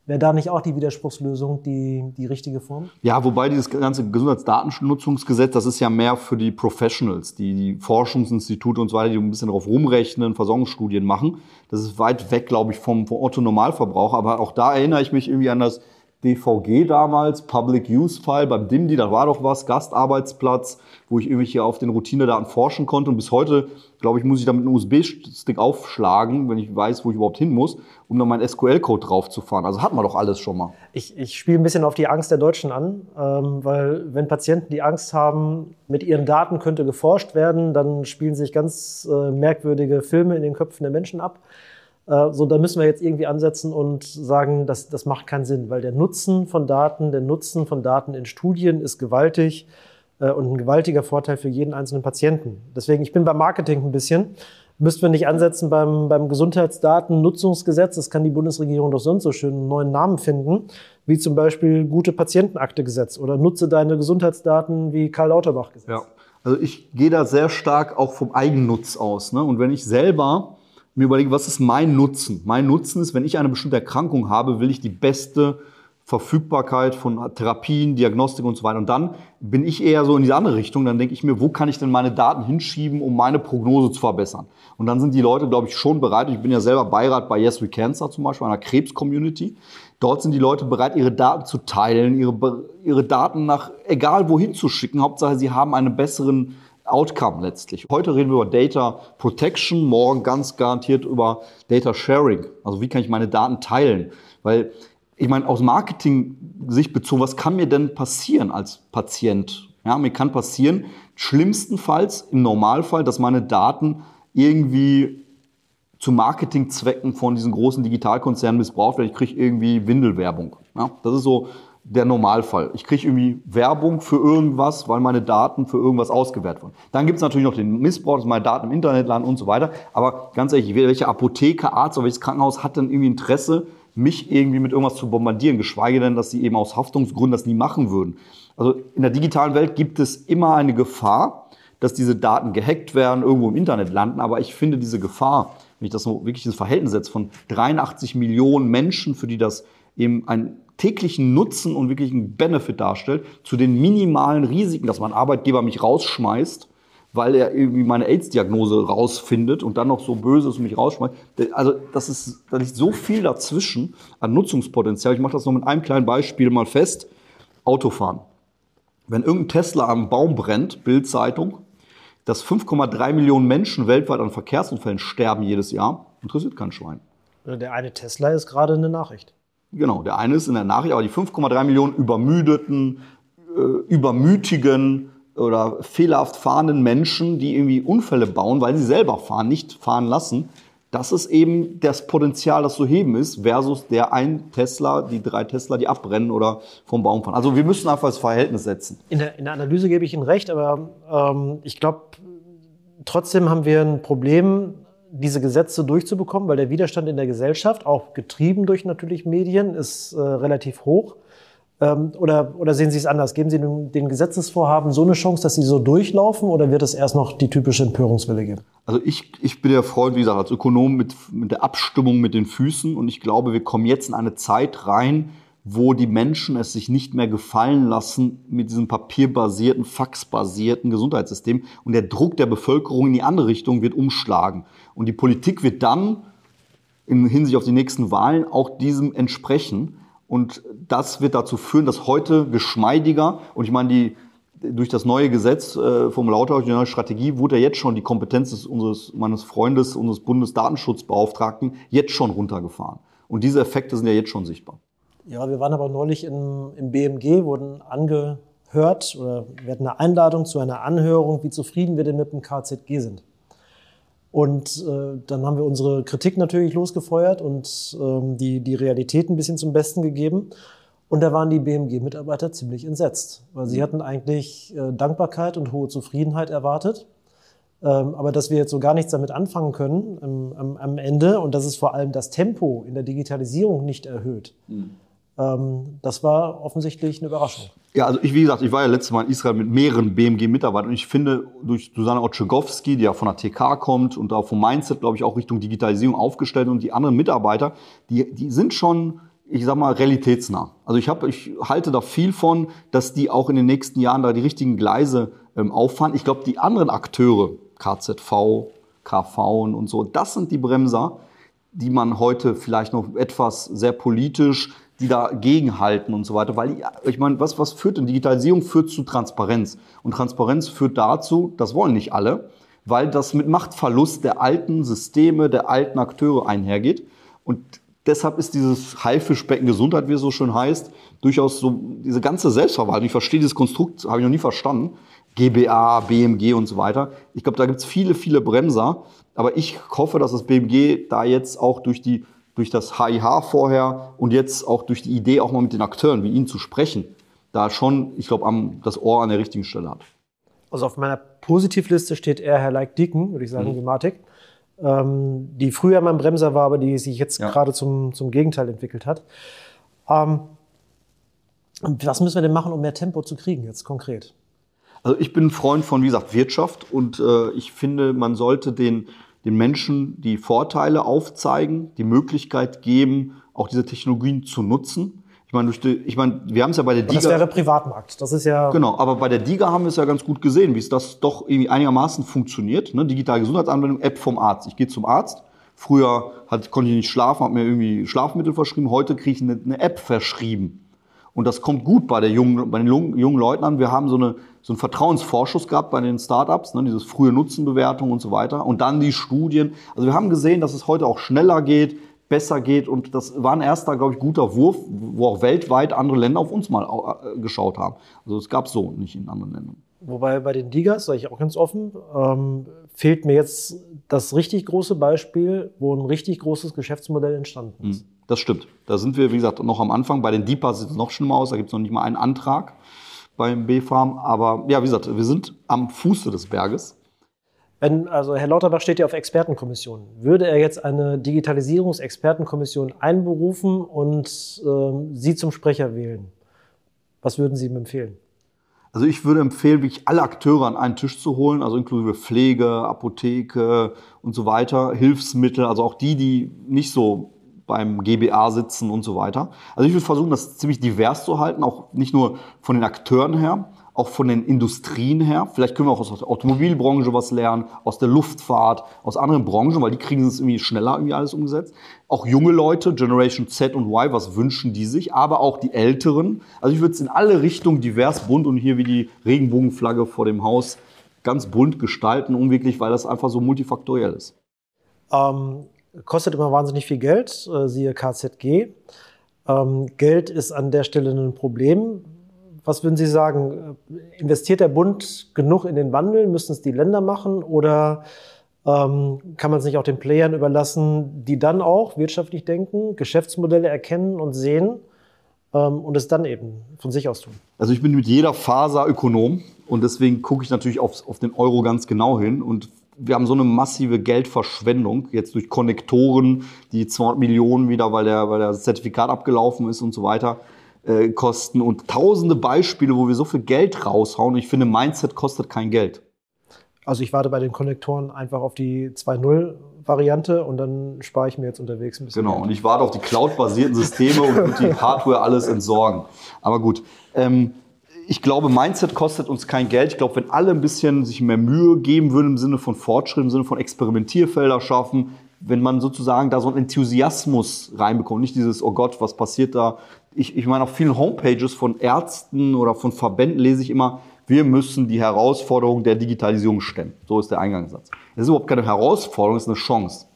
Wäre da nicht auch die Widerspruchslösung die, die richtige Form? Ja, wobei dieses ganze Gesundheitsdatennutzungsgesetz, das ist ja mehr für die Professionals, die, die Forschungsinstitute und so weiter, die ein bisschen darauf rumrechnen, Versorgungsstudien machen. Das ist weit weg, glaube ich, vom, vom Otto-Normalverbraucher. Aber auch da erinnere ich mich irgendwie an das DVG damals, Public Use File beim DIMDI, da war doch was, Gastarbeitsplatz, wo ich irgendwie hier auf den Routinedaten forschen konnte. Und bis heute, glaube ich, muss ich damit einen USB-Stick aufschlagen, wenn ich weiß, wo ich überhaupt hin muss, um dann meinen SQL-Code draufzufahren. Also hat man doch alles schon mal. Ich, ich spiele ein bisschen auf die Angst der Deutschen an, ähm, weil wenn Patienten die Angst haben, mit ihren Daten könnte geforscht werden, dann spielen sich ganz äh, merkwürdige Filme in den Köpfen der Menschen ab. Äh, so, da müssen wir jetzt irgendwie ansetzen und sagen, das, das macht keinen Sinn, weil der Nutzen von Daten, der Nutzen von Daten in Studien ist gewaltig äh, und ein gewaltiger Vorteil für jeden einzelnen Patienten. Deswegen, ich bin beim Marketing ein bisschen. Müssten wir nicht ansetzen beim, beim Gesundheitsdatennutzungsgesetz, das kann die Bundesregierung doch sonst so schön einen neuen Namen finden, wie zum Beispiel gute Patientenaktegesetz oder nutze deine Gesundheitsdaten wie Karl Lauterbach Gesetz. Ja, also ich gehe da sehr stark auch vom Eigennutz aus. Ne? Und wenn ich selber mir überlege, was ist mein Nutzen? Mein Nutzen ist, wenn ich eine bestimmte Erkrankung habe, will ich die beste Verfügbarkeit von Therapien, Diagnostik und so weiter. Und dann bin ich eher so in die andere Richtung. Dann denke ich mir, wo kann ich denn meine Daten hinschieben, um meine Prognose zu verbessern? Und dann sind die Leute, glaube ich, schon bereit. Ich bin ja selber Beirat bei Yes We Cancer zum Beispiel, einer Krebs-Community. Dort sind die Leute bereit, ihre Daten zu teilen, ihre, ihre Daten nach egal wohin zu schicken. Hauptsache, sie haben einen besseren Outcome letztlich. Heute reden wir über Data Protection, morgen ganz garantiert über Data Sharing. Also wie kann ich meine Daten teilen? Weil ich meine, aus Marketing-Sicht bezogen, was kann mir denn passieren als Patient? Ja, mir kann passieren, schlimmstenfalls im Normalfall, dass meine Daten irgendwie zu Marketingzwecken von diesen großen Digitalkonzernen missbraucht werden. Ich kriege irgendwie Windelwerbung. Ja, das ist so der Normalfall. Ich kriege irgendwie Werbung für irgendwas, weil meine Daten für irgendwas ausgewertet wurden. Dann gibt es natürlich noch den Missbrauch, dass meine Daten im Internet landen und so weiter. Aber ganz ehrlich, welche Apotheke, Arzt oder welches Krankenhaus hat denn irgendwie Interesse, mich irgendwie mit irgendwas zu bombardieren, geschweige denn, dass sie eben aus Haftungsgründen das nie machen würden. Also in der digitalen Welt gibt es immer eine Gefahr, dass diese Daten gehackt werden, irgendwo im Internet landen. Aber ich finde diese Gefahr, wenn ich das so wirklich ins Verhältnis setze von 83 Millionen Menschen, für die das eben ein täglichen Nutzen und wirklich einen Benefit darstellt, zu den minimalen Risiken, dass mein Arbeitgeber mich rausschmeißt, weil er irgendwie meine AIDS-Diagnose rausfindet und dann noch so böse ist und mich rausschmeißt. Also das ist, da liegt so viel dazwischen an Nutzungspotenzial. Ich mache das noch mit einem kleinen Beispiel mal fest. Autofahren. wenn irgendein Tesla am Baum brennt, Bild-Zeitung, dass 5,3 Millionen Menschen weltweit an Verkehrsunfällen sterben jedes Jahr, interessiert kein Schwein. Der eine Tesla ist gerade eine Nachricht. Genau, der eine ist in der Nachricht, aber die 5,3 Millionen übermüdeten, äh, übermütigen oder fehlerhaft fahrenden Menschen, die irgendwie Unfälle bauen, weil sie selber fahren, nicht fahren lassen, das ist eben das Potenzial, das zu heben ist, versus der ein Tesla, die drei Tesla, die abbrennen oder vom Baum fahren. Also wir müssen einfach das Verhältnis setzen. In der, in der Analyse gebe ich Ihnen recht, aber ähm, ich glaube, trotzdem haben wir ein Problem, diese Gesetze durchzubekommen, weil der Widerstand in der Gesellschaft, auch getrieben durch natürlich Medien, ist äh, relativ hoch. Ähm, oder, oder sehen Sie es anders? Geben Sie den, den, Gesetzesvorhaben so eine Chance, dass sie so durchlaufen oder wird es erst noch die typische Empörungswelle geben? Also ich, ich bin der Freund, wie gesagt, als Ökonom mit, mit der Abstimmung mit den Füßen und ich glaube, wir kommen jetzt in eine Zeit rein, wo die Menschen es sich nicht mehr gefallen lassen mit diesem papierbasierten, faxbasierten Gesundheitssystem und der Druck der Bevölkerung in die andere Richtung wird umschlagen. Und die Politik wird dann in Hinsicht auf die nächsten Wahlen auch diesem entsprechen. Und das wird dazu führen, dass heute geschmeidiger, und ich meine, die, durch das neue Gesetz äh, vom Lauter, die neue Strategie, wurde ja jetzt schon die Kompetenz des, unseres, meines Freundes, unseres Bundesdatenschutzbeauftragten, jetzt schon runtergefahren. Und diese Effekte sind ja jetzt schon sichtbar. Ja, wir waren aber neulich im, im BMG, wurden angehört oder wir hatten eine Einladung zu einer Anhörung, wie zufrieden wir denn mit dem KZG sind. Und äh, dann haben wir unsere Kritik natürlich losgefeuert und ähm, die, die Realität ein bisschen zum Besten gegeben. Und da waren die BMG-Mitarbeiter ziemlich entsetzt, weil sie hatten eigentlich äh, Dankbarkeit und hohe Zufriedenheit erwartet. Ähm, aber dass wir jetzt so gar nichts damit anfangen können ähm, am, am, Ende und dass es vor allem das Tempo in der Digitalisierung nicht erhöht. Mhm. Ähm, das war offensichtlich eine Überraschung. Ja, also ich, wie gesagt, ich war ja letztes Mal in Israel mit mehreren BMG-Mitarbeitern und ich finde, durch Susanne Otschegowski, die ja von der TK kommt und auch vom Mindset, glaube ich, auch Richtung Digitalisierung aufgestellt und die anderen Mitarbeiter, die, die sind schon, ich sag mal, realitätsnah. Also ich, hab, ich halte da viel von, dass die auch in den nächsten Jahren da die richtigen Gleise ähm, auffahren. Ich glaube, die anderen Akteure, KZV, KV und so, das sind die Bremser, die man heute vielleicht noch etwas sehr politisch die dagegen halten und so weiter. Weil ich meine, was, was führt denn? Digitalisierung führt zu Transparenz. Und Transparenz führt dazu, das wollen nicht alle, weil das mit Machtverlust der alten Systeme, der alten Akteure einhergeht. Und deshalb ist dieses Haifischbecken Gesundheit, wie es so schön heißt, durchaus so diese ganze Selbstverwaltung. Ich verstehe dieses Konstrukt, habe ich noch nie verstanden. GBA, BMG und so weiter. Ich glaube, da gibt es viele, viele Bremser. Aber ich hoffe, dass das BMG da jetzt auch durch die durch das HIH vorher und jetzt auch durch die Idee, auch mal mit den Akteuren wie Ihnen zu sprechen, da schon, ich glaube, das Ohr an der richtigen Stelle hat. Also auf meiner Positivliste steht eher Herr Like Dicken, würde ich sagen, mhm. Gematik, ähm, die früher mein Bremser war, aber die sich jetzt ja. gerade zum, zum Gegenteil entwickelt hat. Ähm, was müssen wir denn machen, um mehr Tempo zu kriegen, jetzt konkret? Also ich bin ein Freund von, wie gesagt, Wirtschaft und äh, ich finde, man sollte den den Menschen die Vorteile aufzeigen, die Möglichkeit geben, auch diese Technologien zu nutzen. Ich meine, durch die, ich meine, wir haben es ja bei der DIGA. Das wäre Privatmarkt. Das ist ja. Genau, aber bei der DIGA haben wir es ja ganz gut gesehen, wie es das doch irgendwie einigermaßen funktioniert. Ne? Digitale Gesundheitsanwendung, App vom Arzt. Ich gehe zum Arzt. Früher hat, konnte ich nicht schlafen, habe mir irgendwie Schlafmittel verschrieben. Heute kriege ich eine, eine App verschrieben. Und das kommt gut bei, der jungen, bei den jungen Leuten an. Wir haben so, eine, so einen Vertrauensvorschuss gehabt bei den Startups, ne, dieses frühe Nutzenbewertung und so weiter. Und dann die Studien. Also wir haben gesehen, dass es heute auch schneller geht, besser geht. Und das war ein erster, glaube ich, guter Wurf, wo auch weltweit andere Länder auf uns mal äh, geschaut haben. Also es gab so nicht in anderen Ländern. Wobei bei den Digas, sage ich auch ganz offen, ähm, fehlt mir jetzt das richtig große Beispiel, wo ein richtig großes Geschäftsmodell entstanden ist. Mhm. Das stimmt. Da sind wir, wie gesagt, noch am Anfang. Bei den DIPAs sieht es noch schlimmer aus. Da gibt es noch nicht mal einen Antrag beim B-Farm. Aber ja, wie gesagt, wir sind am Fuße des Berges. Wenn, also Herr Lauterbach steht ja auf Expertenkommissionen. Würde er jetzt eine Digitalisierungsexpertenkommission einberufen und ähm, Sie zum Sprecher wählen? Was würden Sie ihm empfehlen? Also ich würde empfehlen, wirklich alle Akteure an einen Tisch zu holen, also inklusive Pflege, Apotheke und so weiter, Hilfsmittel, also auch die, die nicht so beim GBA sitzen und so weiter. Also ich würde versuchen, das ziemlich divers zu halten, auch nicht nur von den Akteuren her, auch von den Industrien her. Vielleicht können wir auch aus der Automobilbranche was lernen, aus der Luftfahrt, aus anderen Branchen, weil die kriegen es irgendwie schneller irgendwie alles umgesetzt. Auch junge Leute, Generation Z und Y, was wünschen die sich? Aber auch die Älteren. Also ich würde es in alle Richtungen divers, bunt und hier wie die Regenbogenflagge vor dem Haus ganz bunt gestalten, unwirklich, weil das einfach so multifaktoriell ist. Ähm, kostet immer wahnsinnig viel Geld, äh, siehe KZG. Ähm, Geld ist an der Stelle ein Problem. Was würden Sie sagen? Investiert der Bund genug in den Wandel? Müssen es die Länder machen? Oder ähm, kann man es nicht auch den Playern überlassen, die dann auch wirtschaftlich denken, Geschäftsmodelle erkennen und sehen ähm, und es dann eben von sich aus tun? Also ich bin mit jeder Faser Ökonom und deswegen gucke ich natürlich auf, auf den Euro ganz genau hin und wir haben so eine massive Geldverschwendung, jetzt durch Konnektoren, die 200 Millionen wieder, weil der, weil der Zertifikat abgelaufen ist und so weiter, äh, kosten und tausende Beispiele, wo wir so viel Geld raushauen. Ich finde, Mindset kostet kein Geld. Also ich warte bei den Konnektoren einfach auf die 2.0-Variante und dann spare ich mir jetzt unterwegs ein bisschen. Genau, Geld. und ich warte auf die Cloud-basierten Systeme und die Hardware alles entsorgen. Aber gut. Ähm, ich glaube, Mindset kostet uns kein Geld. Ich glaube, wenn alle ein bisschen sich mehr Mühe geben würden im Sinne von Fortschritt, im Sinne von Experimentierfelder schaffen, wenn man sozusagen da so einen Enthusiasmus reinbekommt, nicht dieses, oh Gott, was passiert da? Ich, ich meine, auf vielen Homepages von Ärzten oder von Verbänden lese ich immer, wir müssen die Herausforderung der Digitalisierung stemmen. So ist der Eingangssatz. Es ist überhaupt keine Herausforderung, es ist eine Chance.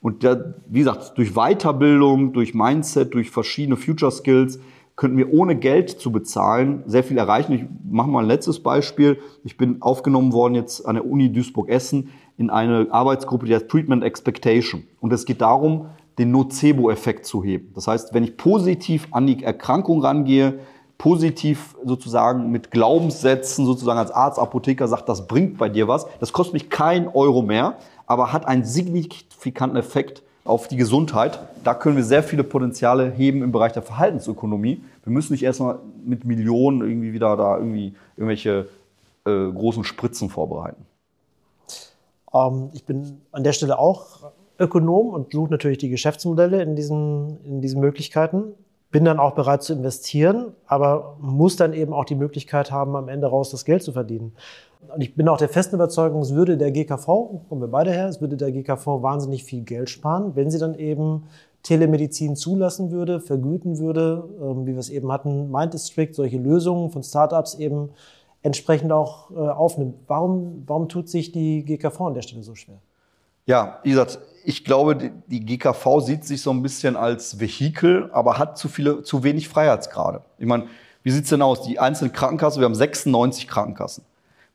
Und der, wie gesagt, durch Weiterbildung, durch Mindset, durch verschiedene Future Skills könnten wir ohne Geld zu bezahlen sehr viel erreichen. Ich mache mal ein letztes Beispiel. Ich bin aufgenommen worden jetzt an der Uni Duisburg-Essen in eine Arbeitsgruppe, die heißt Treatment Expectation. Und es geht darum, den Nocebo-Effekt zu heben. Das heißt, wenn ich positiv an die Erkrankung rangehe, positiv sozusagen mit Glaubenssätzen sozusagen als Arzt, Apotheker sagt, das bringt bei dir was, das kostet mich kein Euro mehr, aber hat einen signifikanten Effekt auf die Gesundheit. Da können wir sehr viele Potenziale heben im Bereich der Verhaltensökonomie. Wir müssen nicht erstmal mit Millionen irgendwie wieder da irgendwie irgendwelche äh, großen Spritzen vorbereiten. Ähm, ich bin an der Stelle auch Ökonom und suche natürlich die Geschäftsmodelle in diesen, in diesen Möglichkeiten. Bin dann auch bereit zu investieren, aber muss dann eben auch die Möglichkeit haben, am Ende raus das Geld zu verdienen. Und ich bin auch der festen Überzeugung, es würde der GKV, kommen wir beide her, es würde der GKV wahnsinnig viel Geld sparen, wenn sie dann eben Telemedizin zulassen würde, vergüten würde, ähm, wie wir es eben hatten, Minddistrict, solche Lösungen von Startups eben entsprechend auch äh, aufnimmt. Warum, warum tut sich die GKV an der Stelle so schwer? Ja, wie gesagt, ich glaube, die GKV sieht sich so ein bisschen als Vehikel, aber hat zu viele, zu wenig Freiheitsgrade. Ich meine, wie sieht's denn aus? Die einzelnen Krankenkassen, wir haben 96 Krankenkassen.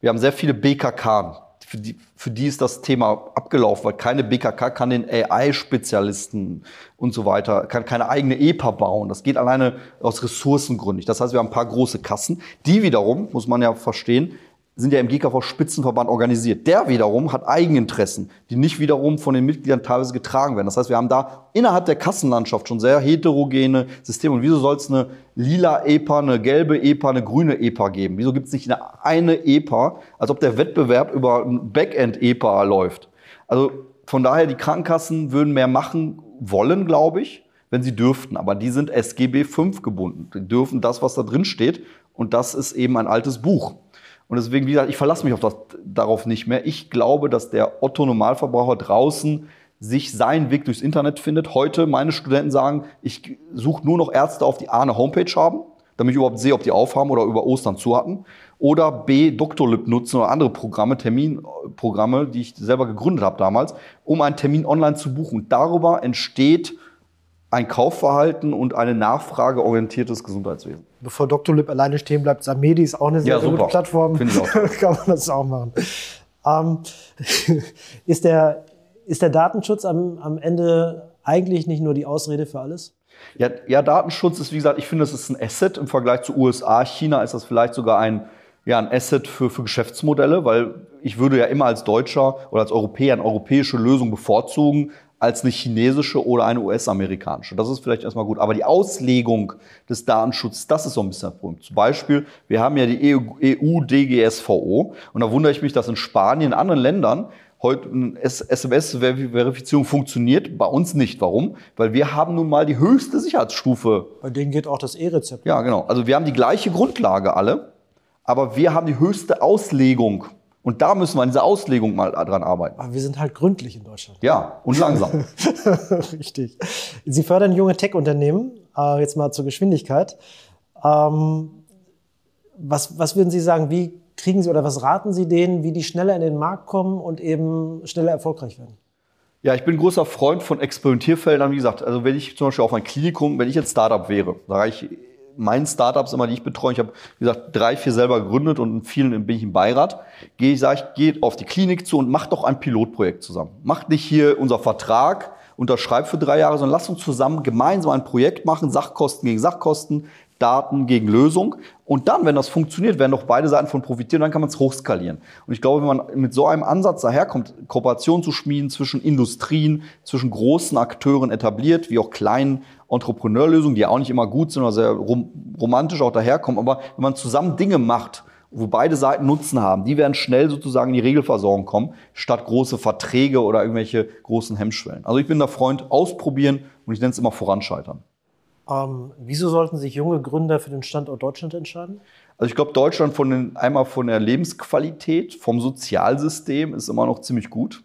Wir haben sehr viele BKK. Für die, für die ist das Thema abgelaufen, weil keine BKK kann den AI-Spezialisten und so weiter, kann keine eigene EPA bauen. Das geht alleine aus Ressourcengründen. Das heißt, wir haben ein paar große Kassen. Die wiederum, muss man ja verstehen, sind ja im GKV-Spitzenverband organisiert. Der wiederum hat Eigeninteressen, die nicht wiederum von den Mitgliedern teilweise getragen werden. Das heißt, wir haben da innerhalb der Kassenlandschaft schon sehr heterogene Systeme. Und wieso soll es eine lila EPA, eine gelbe EPA, eine grüne EPA geben? Wieso gibt es nicht eine, eine EPA, als ob der Wettbewerb über ein Backend-EPA läuft? Also von daher, die Krankenkassen würden mehr machen wollen, glaube ich, wenn sie dürften. Aber die sind SGB 5 gebunden. Die dürfen das, was da drin steht. Und das ist eben ein altes Buch. Und deswegen, wie gesagt, ich verlasse mich auf das, darauf nicht mehr. Ich glaube, dass der Otto-Normalverbraucher draußen sich seinen Weg durchs Internet findet. Heute, meine Studenten sagen, ich suche nur noch Ärzte auf die A eine Homepage haben, damit ich überhaupt sehe, ob die aufhaben oder über Ostern zu hatten. Oder B, Doctolib nutzen oder andere Programme, Terminprogramme, die ich selber gegründet habe damals, um einen Termin online zu buchen. Darüber entsteht ein Kaufverhalten und eine nachfrageorientiertes Gesundheitswesen. Bevor Dr. Lip alleine stehen bleibt, Samedi ist auch eine sehr, ja, sehr gute Plattform. Finde ich auch. Kann man das auch machen. Ähm, ist, der, ist der Datenschutz am, am Ende eigentlich nicht nur die Ausrede für alles? Ja, ja, Datenschutz ist, wie gesagt, ich finde, das ist ein Asset im Vergleich zu USA. China ist das vielleicht sogar ein, ja, ein Asset für, für Geschäftsmodelle, weil ich würde ja immer als Deutscher oder als Europäer eine europäische Lösung bevorzugen, als eine chinesische oder eine US-amerikanische. Das ist vielleicht erstmal gut. Aber die Auslegung des Datenschutzes, das ist so ein bisschen das Problem. Zum Beispiel, wir haben ja die EU-DGSVO und da wundere ich mich, dass in Spanien, in anderen Ländern, heute eine SMS-Verifizierung funktioniert, bei uns nicht. Warum? Weil wir haben nun mal die höchste Sicherheitsstufe. Bei denen geht auch das E-Rezept. Ja, genau. Also wir haben die gleiche Grundlage alle, aber wir haben die höchste Auslegung. Und da müssen wir an dieser Auslegung mal dran arbeiten. Aber wir sind halt gründlich in Deutschland. Ja, und langsam. Richtig. Sie fördern junge Tech-Unternehmen, äh, jetzt mal zur Geschwindigkeit. Ähm, was, was würden Sie sagen, wie kriegen Sie oder was raten Sie denen, wie die schneller in den Markt kommen und eben schneller erfolgreich werden? Ja, ich bin großer Freund von Experimentierfeldern. Wie gesagt, also wenn ich zum Beispiel auf ein Klinikum, wenn ich jetzt Startup wäre, sage ich meinen Startups immer, die ich betreue, ich habe, wie gesagt, drei, vier selber gegründet und in vielen bin ich im Beirat, gehe ich, sage ich, geht auf die Klinik zu und macht doch ein Pilotprojekt zusammen. Macht nicht hier unser Vertrag, unterschreibt für drei Jahre, sondern lasst uns zusammen gemeinsam ein Projekt machen, Sachkosten gegen Sachkosten, Daten gegen Lösung. Und dann, wenn das funktioniert, werden doch beide Seiten von profitieren, dann kann man es hochskalieren. Und ich glaube, wenn man mit so einem Ansatz daherkommt, Kooperation zu schmieden zwischen Industrien, zwischen großen Akteuren etabliert, wie auch kleinen Entrepreneurlösungen, die ja auch nicht immer gut sind oder sehr rom romantisch auch daherkommen, aber wenn man zusammen Dinge macht, wo beide Seiten Nutzen haben, die werden schnell sozusagen in die Regelversorgung kommen, statt große Verträge oder irgendwelche großen Hemmschwellen. Also ich bin der Freund, ausprobieren und ich nenne es immer voranscheitern. Ähm, wieso sollten sich junge Gründer für den Standort Deutschland entscheiden? Also ich glaube, Deutschland von den, einmal von der Lebensqualität, vom Sozialsystem ist immer noch ziemlich gut,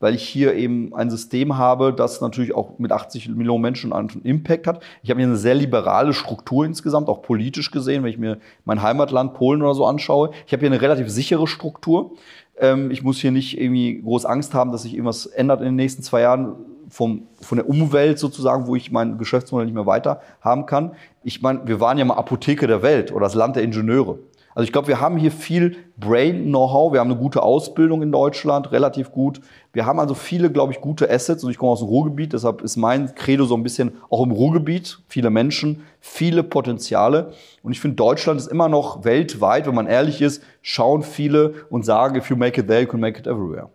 weil ich hier eben ein System habe, das natürlich auch mit 80 Millionen Menschen einen Impact hat. Ich habe hier eine sehr liberale Struktur insgesamt, auch politisch gesehen, wenn ich mir mein Heimatland Polen oder so anschaue. Ich habe hier eine relativ sichere Struktur. Ähm, ich muss hier nicht irgendwie groß Angst haben, dass sich irgendwas ändert in den nächsten zwei Jahren vom, von der Umwelt sozusagen, wo ich mein Geschäftsmodell nicht mehr weiter haben kann. Ich meine, wir waren ja mal Apotheke der Welt oder das Land der Ingenieure. Also ich glaube, wir haben hier viel Brain-Know-how, wir haben eine gute Ausbildung in Deutschland, relativ gut. Wir haben also viele, glaube ich, gute Assets und ich komme aus dem Ruhrgebiet, deshalb ist mein Credo so ein bisschen auch im Ruhrgebiet, viele Menschen, viele Potenziale. Und ich finde, Deutschland ist immer noch weltweit, wenn man ehrlich ist, schauen viele und sagen, if you make it there, you can make it everywhere.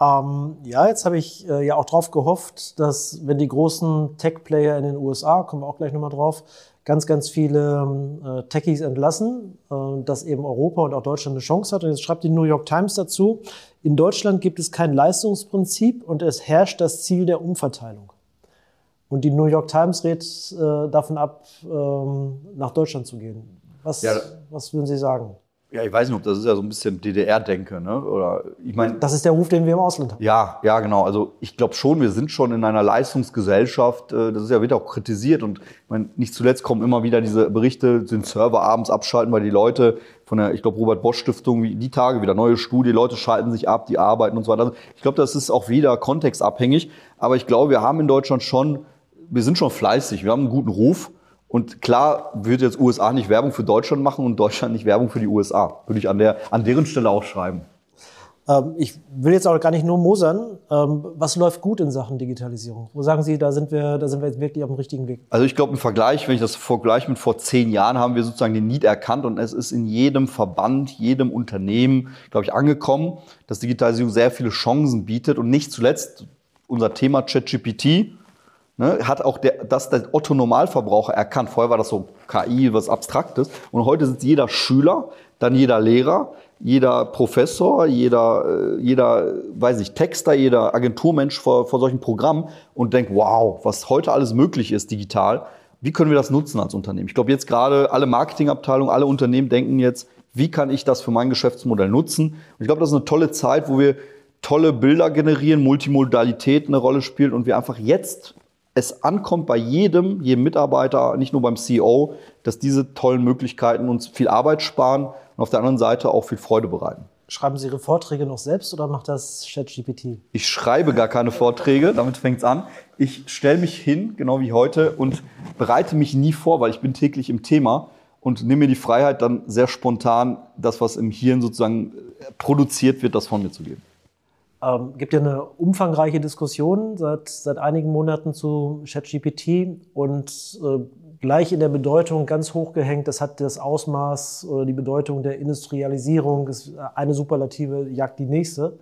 Ähm, ja, jetzt habe ich äh, ja auch darauf gehofft, dass wenn die großen Tech-Player in den USA, kommen wir auch gleich nochmal drauf, ganz, ganz viele äh, Techies entlassen, äh, dass eben Europa und auch Deutschland eine Chance hat. Und jetzt schreibt die New York Times dazu, in Deutschland gibt es kein Leistungsprinzip und es herrscht das Ziel der Umverteilung. Und die New York Times rät äh, davon ab, ähm, nach Deutschland zu gehen. Was, ja. was würden Sie sagen? Ja, ich weiß nicht, ob das ist ja so ein bisschen DDR-Denke, ne? Oder ich meine. Das ist der Ruf, den wir im Ausland haben. Ja, ja, genau. Also ich glaube schon, wir sind schon in einer Leistungsgesellschaft. Äh, das ist ja wird auch kritisiert und ich meine, nicht zuletzt kommen immer wieder diese Berichte, den Server abends abschalten, weil die Leute von der, ich glaube, Robert Bosch Stiftung, die Tage wieder neue Studie, Leute schalten sich ab, die arbeiten und so weiter. Also ich glaube, das ist auch wieder kontextabhängig. Aber ich glaube, wir haben in Deutschland schon, wir sind schon fleißig, wir haben einen guten Ruf. Und klar wird jetzt USA nicht Werbung für Deutschland machen und Deutschland nicht Werbung für die USA. Würde ich an, der, an deren Stelle auch schreiben. Ähm, ich will jetzt auch gar nicht nur mosern. Ähm, was läuft gut in Sachen Digitalisierung? Wo sagen Sie, da sind wir, da sind wir jetzt wirklich auf dem richtigen Weg? Also ich glaube, im Vergleich, wenn ich das vergleiche mit vor zehn Jahren, haben wir sozusagen den Need erkannt und es ist in jedem Verband, jedem Unternehmen, glaube ich, angekommen, dass Digitalisierung sehr viele Chancen bietet und nicht zuletzt unser Thema ChatGPT ne, hat auch der, das der Otto Normalverbraucher erkannt. Vorher war das so KI, was Abstraktes. Und heute sitzt jeder Schüler, dann jeder Lehrer, jeder Professor, jeder, äh, jeder, weiß ich, Texter, jeder Agenturmensch vor, vor solchen Programmen und denkt, wow, was heute alles möglich ist digital. Wie können wir das nutzen als Unternehmen? Ich glaube, jetzt gerade alle Marketingabteilungen, alle Unternehmen denken jetzt, wie kann ich das für mein Geschäftsmodell nutzen? Und ich glaube, das ist eine tolle Zeit, wo wir tolle Bilder generieren, Multimodalität eine Rolle spielt und wir einfach jetzt es ankommt bei jedem, jedem Mitarbeiter, nicht nur beim CEO, dass diese tollen Möglichkeiten uns viel Arbeit sparen und auf der anderen Seite auch viel Freude bereiten. Schreiben Sie Ihre Vorträge noch selbst oder macht das ChatGPT? Ich schreibe gar keine Vorträge, damit fängt es an. Ich stelle mich hin, genau wie heute, und bereite mich nie vor, weil ich bin täglich im Thema und nehme mir die Freiheit, dann sehr spontan das, was im Hirn sozusagen produziert wird, das von mir zu geben. Ähm, gibt ja eine umfangreiche Diskussion seit, seit einigen Monaten zu ChatGPT und äh, gleich in der Bedeutung ganz hochgehängt. Das hat das Ausmaß oder die Bedeutung der Industrialisierung. Ist eine Superlative jagt die nächste.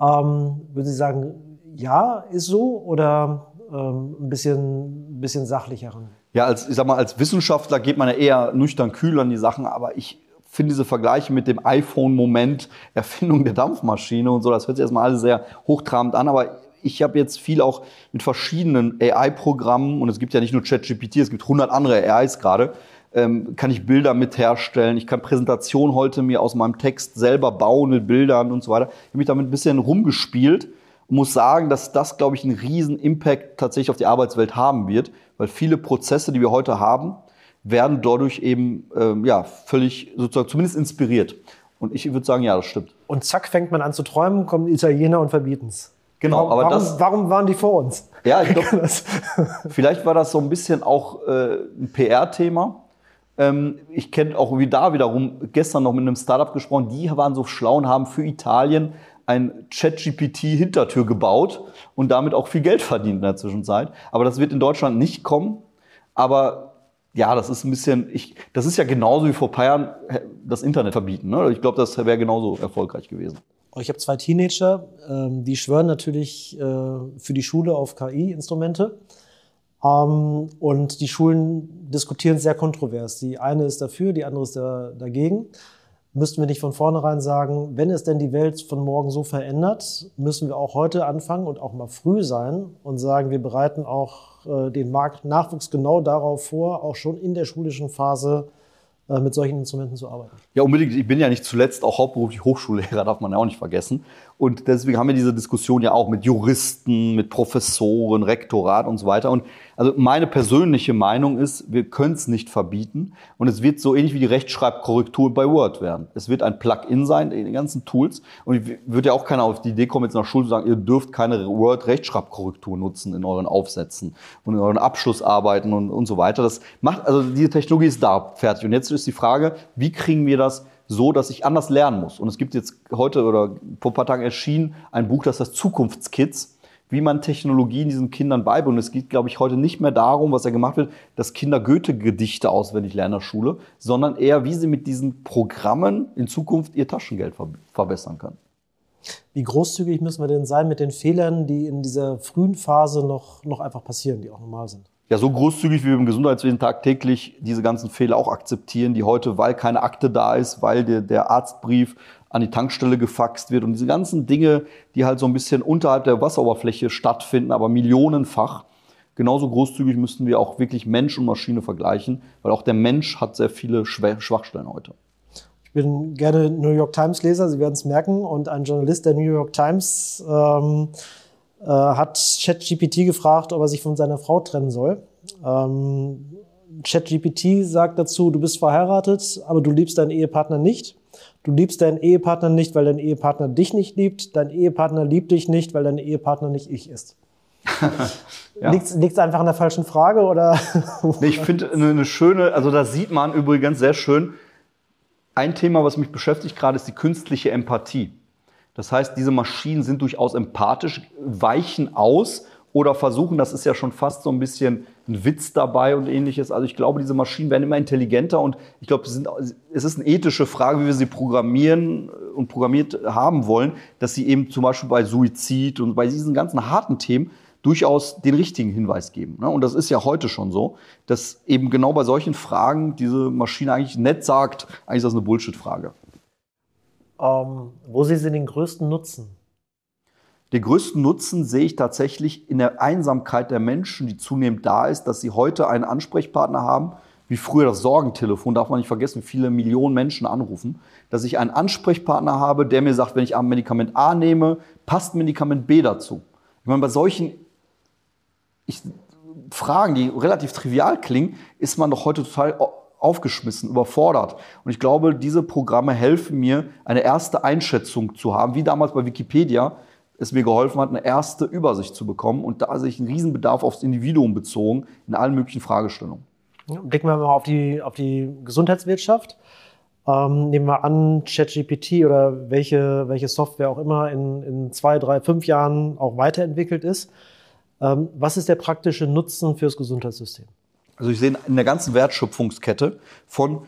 Ähm, würden Sie sagen, ja, ist so oder ähm, ein bisschen, ein bisschen sachlicher ran? Ja, als, ich sag mal, als Wissenschaftler geht man ja eher nüchtern kühl an die Sachen, aber ich finde diese Vergleiche mit dem iPhone-Moment, Erfindung der Dampfmaschine und so, das hört sich erstmal alles sehr hochtrabend an, aber ich habe jetzt viel auch mit verschiedenen AI-Programmen und es gibt ja nicht nur ChatGPT, es gibt 100 andere AIs gerade, ähm, kann ich Bilder mit herstellen, ich kann Präsentationen heute mir aus meinem Text selber bauen mit Bildern und so weiter. Ich habe mich damit ein bisschen rumgespielt und muss sagen, dass das, glaube ich, einen riesen Impact tatsächlich auf die Arbeitswelt haben wird, weil viele Prozesse, die wir heute haben, werden dadurch eben ähm, ja, völlig sozusagen zumindest inspiriert. Und ich würde sagen, ja, das stimmt. Und zack, fängt man an zu träumen, kommen Italiener und verbieten es. Genau, warum, aber warum, das. warum waren die vor uns? Ja, ich glaube, vielleicht war das so ein bisschen auch äh, ein PR-Thema. Ähm, ich kenne auch wie da wiederum gestern noch mit einem Startup gesprochen, die waren so schlau und haben für Italien ein Chat-GPT-Hintertür gebaut und damit auch viel Geld verdient in der Zwischenzeit. Aber das wird in Deutschland nicht kommen. Aber ja, das ist ein bisschen, ich, das ist ja genauso wie vor ein paar Jahren das Internet verbieten. Ne? Ich glaube, das wäre genauso erfolgreich gewesen. Ich habe zwei Teenager, ähm, die schwören natürlich äh, für die Schule auf KI-Instrumente. Ähm, und die Schulen diskutieren sehr kontrovers. Die eine ist dafür, die andere ist da, dagegen. Müssten wir nicht von vornherein sagen, wenn es denn die Welt von morgen so verändert, müssen wir auch heute anfangen und auch mal früh sein und sagen, wir bereiten auch äh, den Markt Nachwuchs genau darauf vor, auch schon in der schulischen Phase äh, mit solchen Instrumenten zu arbeiten. Ja, unbedingt. Ich bin ja nicht zuletzt auch hauptberuflich Hochschullehrer, darf man ja auch nicht vergessen. Und deswegen haben wir diese Diskussion ja auch mit Juristen, mit Professoren, Rektorat und so weiter. Und also meine persönliche Meinung ist, wir können es nicht verbieten. Und es wird so ähnlich wie die Rechtschreibkorrektur bei Word werden. Es wird ein Plugin sein in den ganzen Tools. Und wird ja auch keiner auf die Idee kommen, jetzt nach Schule zu sagen, ihr dürft keine Word-Rechtschreibkorrektur nutzen in euren Aufsätzen und in euren Abschlussarbeiten und, und so weiter. Das macht, also diese Technologie ist da fertig. Und jetzt ist die Frage, wie kriegen wir das so, dass ich anders lernen muss. Und es gibt jetzt heute oder vor ein paar Tagen erschienen ein Buch, das heißt Zukunftskids, wie man Technologien diesen Kindern beibringt. Es geht, glaube ich, heute nicht mehr darum, was ja gemacht wird, dass Kinder Goethe-Gedichte auswendig lernen in der Schule, sondern eher, wie sie mit diesen Programmen in Zukunft ihr Taschengeld ver verbessern können. Wie großzügig müssen wir denn sein mit den Fehlern, die in dieser frühen Phase noch, noch einfach passieren, die auch normal sind? Ja so großzügig wie wir im Gesundheitswesen tagtäglich diese ganzen Fehler auch akzeptieren, die heute, weil keine Akte da ist, weil der, der Arztbrief an die Tankstelle gefaxt wird und diese ganzen Dinge, die halt so ein bisschen unterhalb der Wasseroberfläche stattfinden, aber millionenfach. Genauso großzügig müssten wir auch wirklich Mensch und Maschine vergleichen, weil auch der Mensch hat sehr viele Schwachstellen heute. Ich bin gerne New York Times Leser, Sie werden es merken, und ein Journalist der New York Times ähm, äh, hat ChatGPT gefragt, ob er sich von seiner Frau trennen soll. Ähm, ChatGPT sagt dazu, du bist verheiratet, aber du liebst deinen Ehepartner nicht. Du liebst deinen Ehepartner nicht, weil dein Ehepartner dich nicht liebt. Dein Ehepartner liebt dich nicht, weil dein Ehepartner nicht ich ist. ja. Liegt es einfach an der falschen Frage oder? nee, ich finde eine schöne, also da sieht man übrigens sehr schön, ein Thema, was mich beschäftigt gerade, ist die künstliche Empathie. Das heißt, diese Maschinen sind durchaus empathisch, weichen aus oder versuchen, das ist ja schon fast so ein bisschen ein Witz dabei und ähnliches. Also ich glaube, diese Maschinen werden immer intelligenter und ich glaube, es, es ist eine ethische Frage, wie wir sie programmieren und programmiert haben wollen, dass sie eben zum Beispiel bei Suizid und bei diesen ganzen harten Themen durchaus den richtigen Hinweis geben. Ne? Und das ist ja heute schon so, dass eben genau bei solchen Fragen diese Maschine eigentlich nett sagt, eigentlich ist das eine Bullshit-Frage. Ähm, wo sehen Sie den größten Nutzen? Den größten Nutzen sehe ich tatsächlich in der Einsamkeit der Menschen, die zunehmend da ist, dass sie heute einen Ansprechpartner haben, wie früher das Sorgentelefon, darf man nicht vergessen, viele Millionen Menschen anrufen, dass ich einen Ansprechpartner habe, der mir sagt, wenn ich Medikament A nehme, passt Medikament B dazu. Ich meine, bei solchen ich, Fragen, die relativ trivial klingen, ist man doch heute total aufgeschmissen, überfordert. Und ich glaube, diese Programme helfen mir, eine erste Einschätzung zu haben, wie damals bei Wikipedia es mir geholfen hat, eine erste Übersicht zu bekommen und da sehe ich einen Riesenbedarf aufs Individuum bezogen in allen möglichen Fragestellungen. Blicken wir mal auf die, auf die Gesundheitswirtschaft. Ähm, nehmen wir an, ChatGPT oder welche, welche Software auch immer in, in zwei, drei, fünf Jahren auch weiterentwickelt ist. Ähm, was ist der praktische Nutzen fürs Gesundheitssystem? Also ich sehe in der ganzen Wertschöpfungskette von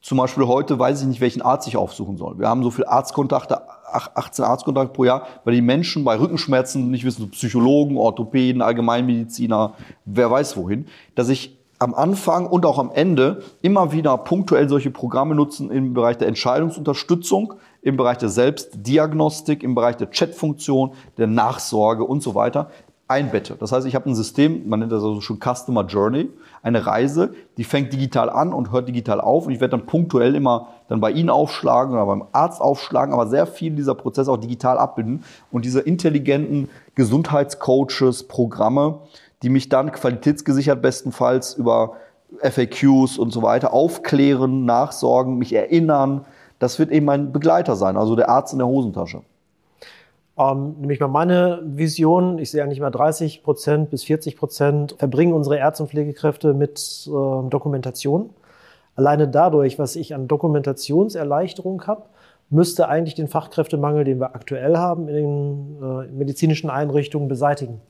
zum Beispiel heute weiß ich nicht, welchen Arzt ich aufsuchen soll. Wir haben so viele Arztkontakte, 18 Arztkontakte pro Jahr, weil die Menschen bei Rückenschmerzen nicht wissen, Psychologen, Orthopäden, Allgemeinmediziner, wer weiß wohin, dass ich am Anfang und auch am Ende immer wieder punktuell solche Programme nutzen im Bereich der Entscheidungsunterstützung, im Bereich der Selbstdiagnostik, im Bereich der Chatfunktion, der Nachsorge und so weiter, einbette. Das heißt, ich habe ein System, man nennt das also schon Customer Journey, eine Reise, die fängt digital an und hört digital auf. Und ich werde dann punktuell immer dann bei Ihnen aufschlagen oder beim Arzt aufschlagen, aber sehr viel dieser Prozess auch digital abbilden. Und diese intelligenten Gesundheitscoaches, Programme, die mich dann qualitätsgesichert bestenfalls über FAQs und so weiter aufklären, nachsorgen, mich erinnern. Das wird eben mein Begleiter sein, also der Arzt in der Hosentasche. Ähm, nämlich mal meine Vision, ich sehe eigentlich mal 30 Prozent bis 40 Prozent verbringen unsere Ärzte und Pflegekräfte mit äh, Dokumentation. Alleine dadurch, was ich an Dokumentationserleichterung habe, müsste eigentlich den Fachkräftemangel, den wir aktuell haben in den äh, medizinischen Einrichtungen, beseitigen.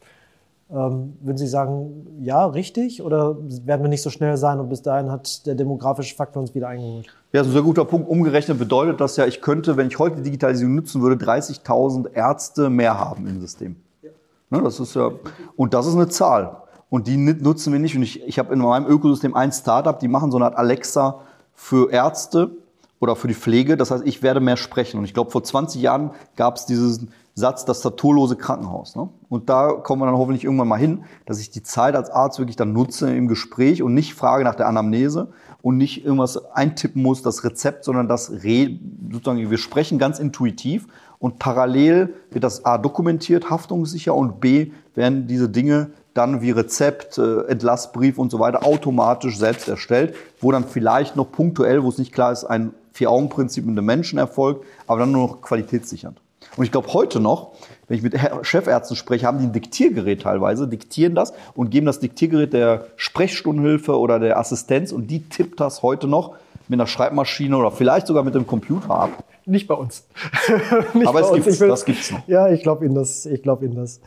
Ähm, würden Sie sagen, ja, richtig? Oder werden wir nicht so schnell sein und bis dahin hat der demografische Faktor uns wieder eingeholt? Ja, das ist ein sehr guter Punkt. Umgerechnet bedeutet das ja, ich könnte, wenn ich heute die Digitalisierung nutzen würde, 30.000 Ärzte mehr haben im System. Ja. Ne, das ist ja, und das ist eine Zahl. Und die nutzen wir nicht. Und ich, ich habe in meinem Ökosystem ein Startup, die machen so eine Art Alexa für Ärzte oder für die Pflege. Das heißt, ich werde mehr sprechen. Und ich glaube, vor 20 Jahren gab es diesen Satz, das taturlose Krankenhaus. Ne? Und da kommen wir dann hoffentlich irgendwann mal hin, dass ich die Zeit als Arzt wirklich dann nutze im Gespräch und nicht frage nach der Anamnese und nicht irgendwas eintippen muss, das Rezept, sondern das Re sozusagen, wir sprechen ganz intuitiv und parallel wird das A dokumentiert, haftungssicher und B werden diese Dinge dann wie Rezept, äh, Entlassbrief und so weiter automatisch selbst erstellt, wo dann vielleicht noch punktuell, wo es nicht klar ist, ein Vier-Augen-Prinzip mit dem Menschen erfolgt, aber dann nur noch qualitätssichernd. Und ich glaube heute noch, wenn ich mit Chefärzten spreche, haben die ein Diktiergerät teilweise, diktieren das und geben das Diktiergerät der Sprechstundenhilfe oder der Assistenz und die tippt das heute noch mit einer Schreibmaschine oder vielleicht sogar mit dem Computer ab. Nicht bei uns. Aber es gibt's, das gibt's noch. Ja, ich glaube Ihnen das. Ich glaube Ihnen das.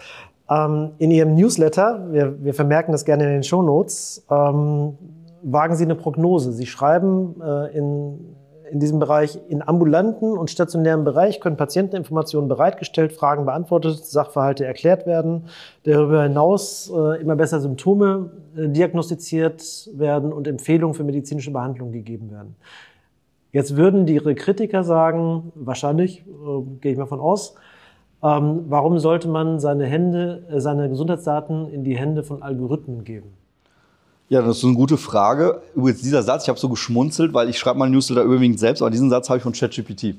Ähm, in Ihrem Newsletter, wir, wir, vermerken das gerne in den Shownotes, ähm, wagen Sie eine Prognose. Sie schreiben äh, in, in diesem Bereich, in ambulanten und stationären Bereich können Patienteninformationen bereitgestellt, Fragen beantwortet, Sachverhalte erklärt werden, darüber hinaus äh, immer besser Symptome äh, diagnostiziert werden und Empfehlungen für medizinische Behandlung gegeben werden. Jetzt würden die Kritiker sagen, wahrscheinlich, äh, gehe ich mal von aus, ähm, warum sollte man seine Hände, äh, seine Gesundheitsdaten in die Hände von Algorithmen geben? Ja, das ist eine gute Frage. Übrigens, dieser Satz, ich habe so geschmunzelt, weil ich schreibe meinen Newsletter überwiegend selbst, aber diesen Satz habe ich von ChatGPT.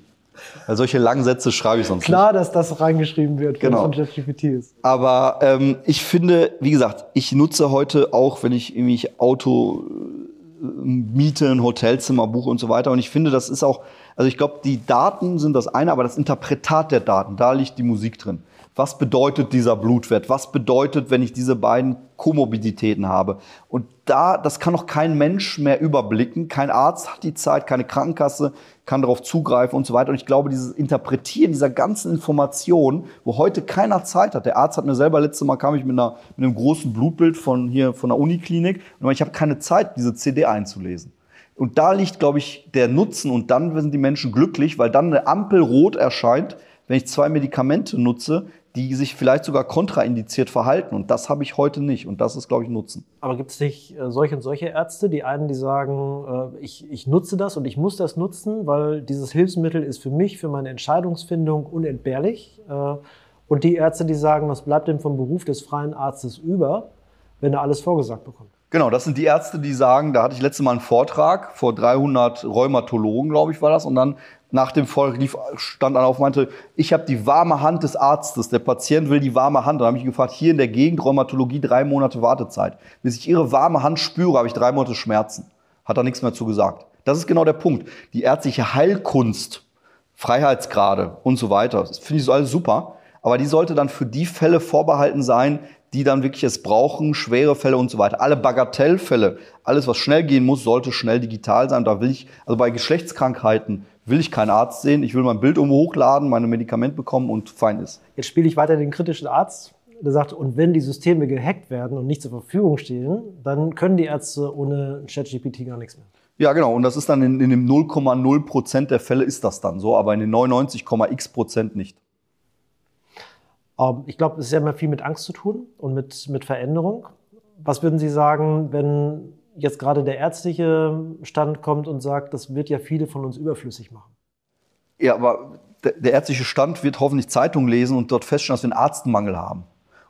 Also solche langen Sätze schreibe ich sonst Klar, nicht. dass das reingeschrieben wird, wenn genau. es von ChatGPT ist. Aber ähm, ich finde, wie gesagt, ich nutze heute auch, wenn ich irgendwie Auto äh, miete, ein Hotelzimmer buche und so weiter. Und ich finde, das ist auch also ich glaube, die Daten sind das eine, aber das Interpretat der Daten, da liegt die Musik drin. Was bedeutet dieser Blutwert? Was bedeutet, wenn ich diese beiden Komorbiditäten habe? Und da, das kann noch kein Mensch mehr überblicken. Kein Arzt hat die Zeit, keine Krankenkasse kann darauf zugreifen und so weiter. Und ich glaube, dieses Interpretieren dieser ganzen Informationen, wo heute keiner Zeit hat. Der Arzt hat mir selber letztes Mal kam ich mit, einer, mit einem großen Blutbild von hier von der Uniklinik und ich habe keine Zeit, diese CD einzulesen. Und da liegt, glaube ich, der Nutzen und dann sind die Menschen glücklich, weil dann eine Ampel rot erscheint, wenn ich zwei Medikamente nutze, die sich vielleicht sogar kontraindiziert verhalten. Und das habe ich heute nicht. Und das ist, glaube ich, Nutzen. Aber gibt es nicht äh, solche und solche Ärzte, die einen, die sagen, äh, ich, ich nutze das und ich muss das nutzen, weil dieses Hilfsmittel ist für mich, für meine Entscheidungsfindung unentbehrlich. Äh, und die Ärzte, die sagen, was bleibt denn vom Beruf des freien Arztes über, wenn er alles vorgesagt bekommt? Genau, das sind die Ärzte, die sagen, da hatte ich letztes Mal einen Vortrag vor 300 Rheumatologen, glaube ich, war das. Und dann nach dem Vortrag lief, stand einer auf und meinte, ich habe die warme Hand des Arztes. Der Patient will die warme Hand. Dann habe ich gefragt, hier in der Gegend Rheumatologie drei Monate Wartezeit. Bis ich ihre warme Hand spüre, habe ich drei Monate Schmerzen. Hat er nichts mehr zu gesagt. Das ist genau der Punkt. Die ärztliche Heilkunst, Freiheitsgrade und so weiter, das finde ich so alles super. Aber die sollte dann für die Fälle vorbehalten sein, die dann wirklich es brauchen, schwere Fälle und so weiter. Alle Bagatellfälle, alles was schnell gehen muss, sollte schnell digital sein. Da will ich, also bei Geschlechtskrankheiten will ich keinen Arzt sehen. Ich will mein Bild irgendwo hochladen, meine Medikament bekommen und fein ist. Jetzt spiele ich weiter den kritischen Arzt, der sagt, und wenn die Systeme gehackt werden und nicht zur Verfügung stehen, dann können die Ärzte ohne ChatGPT gar nichts mehr. Ja, genau. Und das ist dann in, in dem 0,0 Prozent der Fälle ist das dann so, aber in den 99,x Prozent nicht. Ähm, ich glaube, es ist ja immer viel mit Angst zu tun und mit, mit Veränderung. Was würden Sie sagen, wenn jetzt gerade der ärztliche Stand kommt und sagt, das wird ja viele von uns überflüssig machen? Ja, aber der, der ärztliche Stand wird hoffentlich Zeitung lesen und dort feststellen, dass wir einen Arztmangel haben.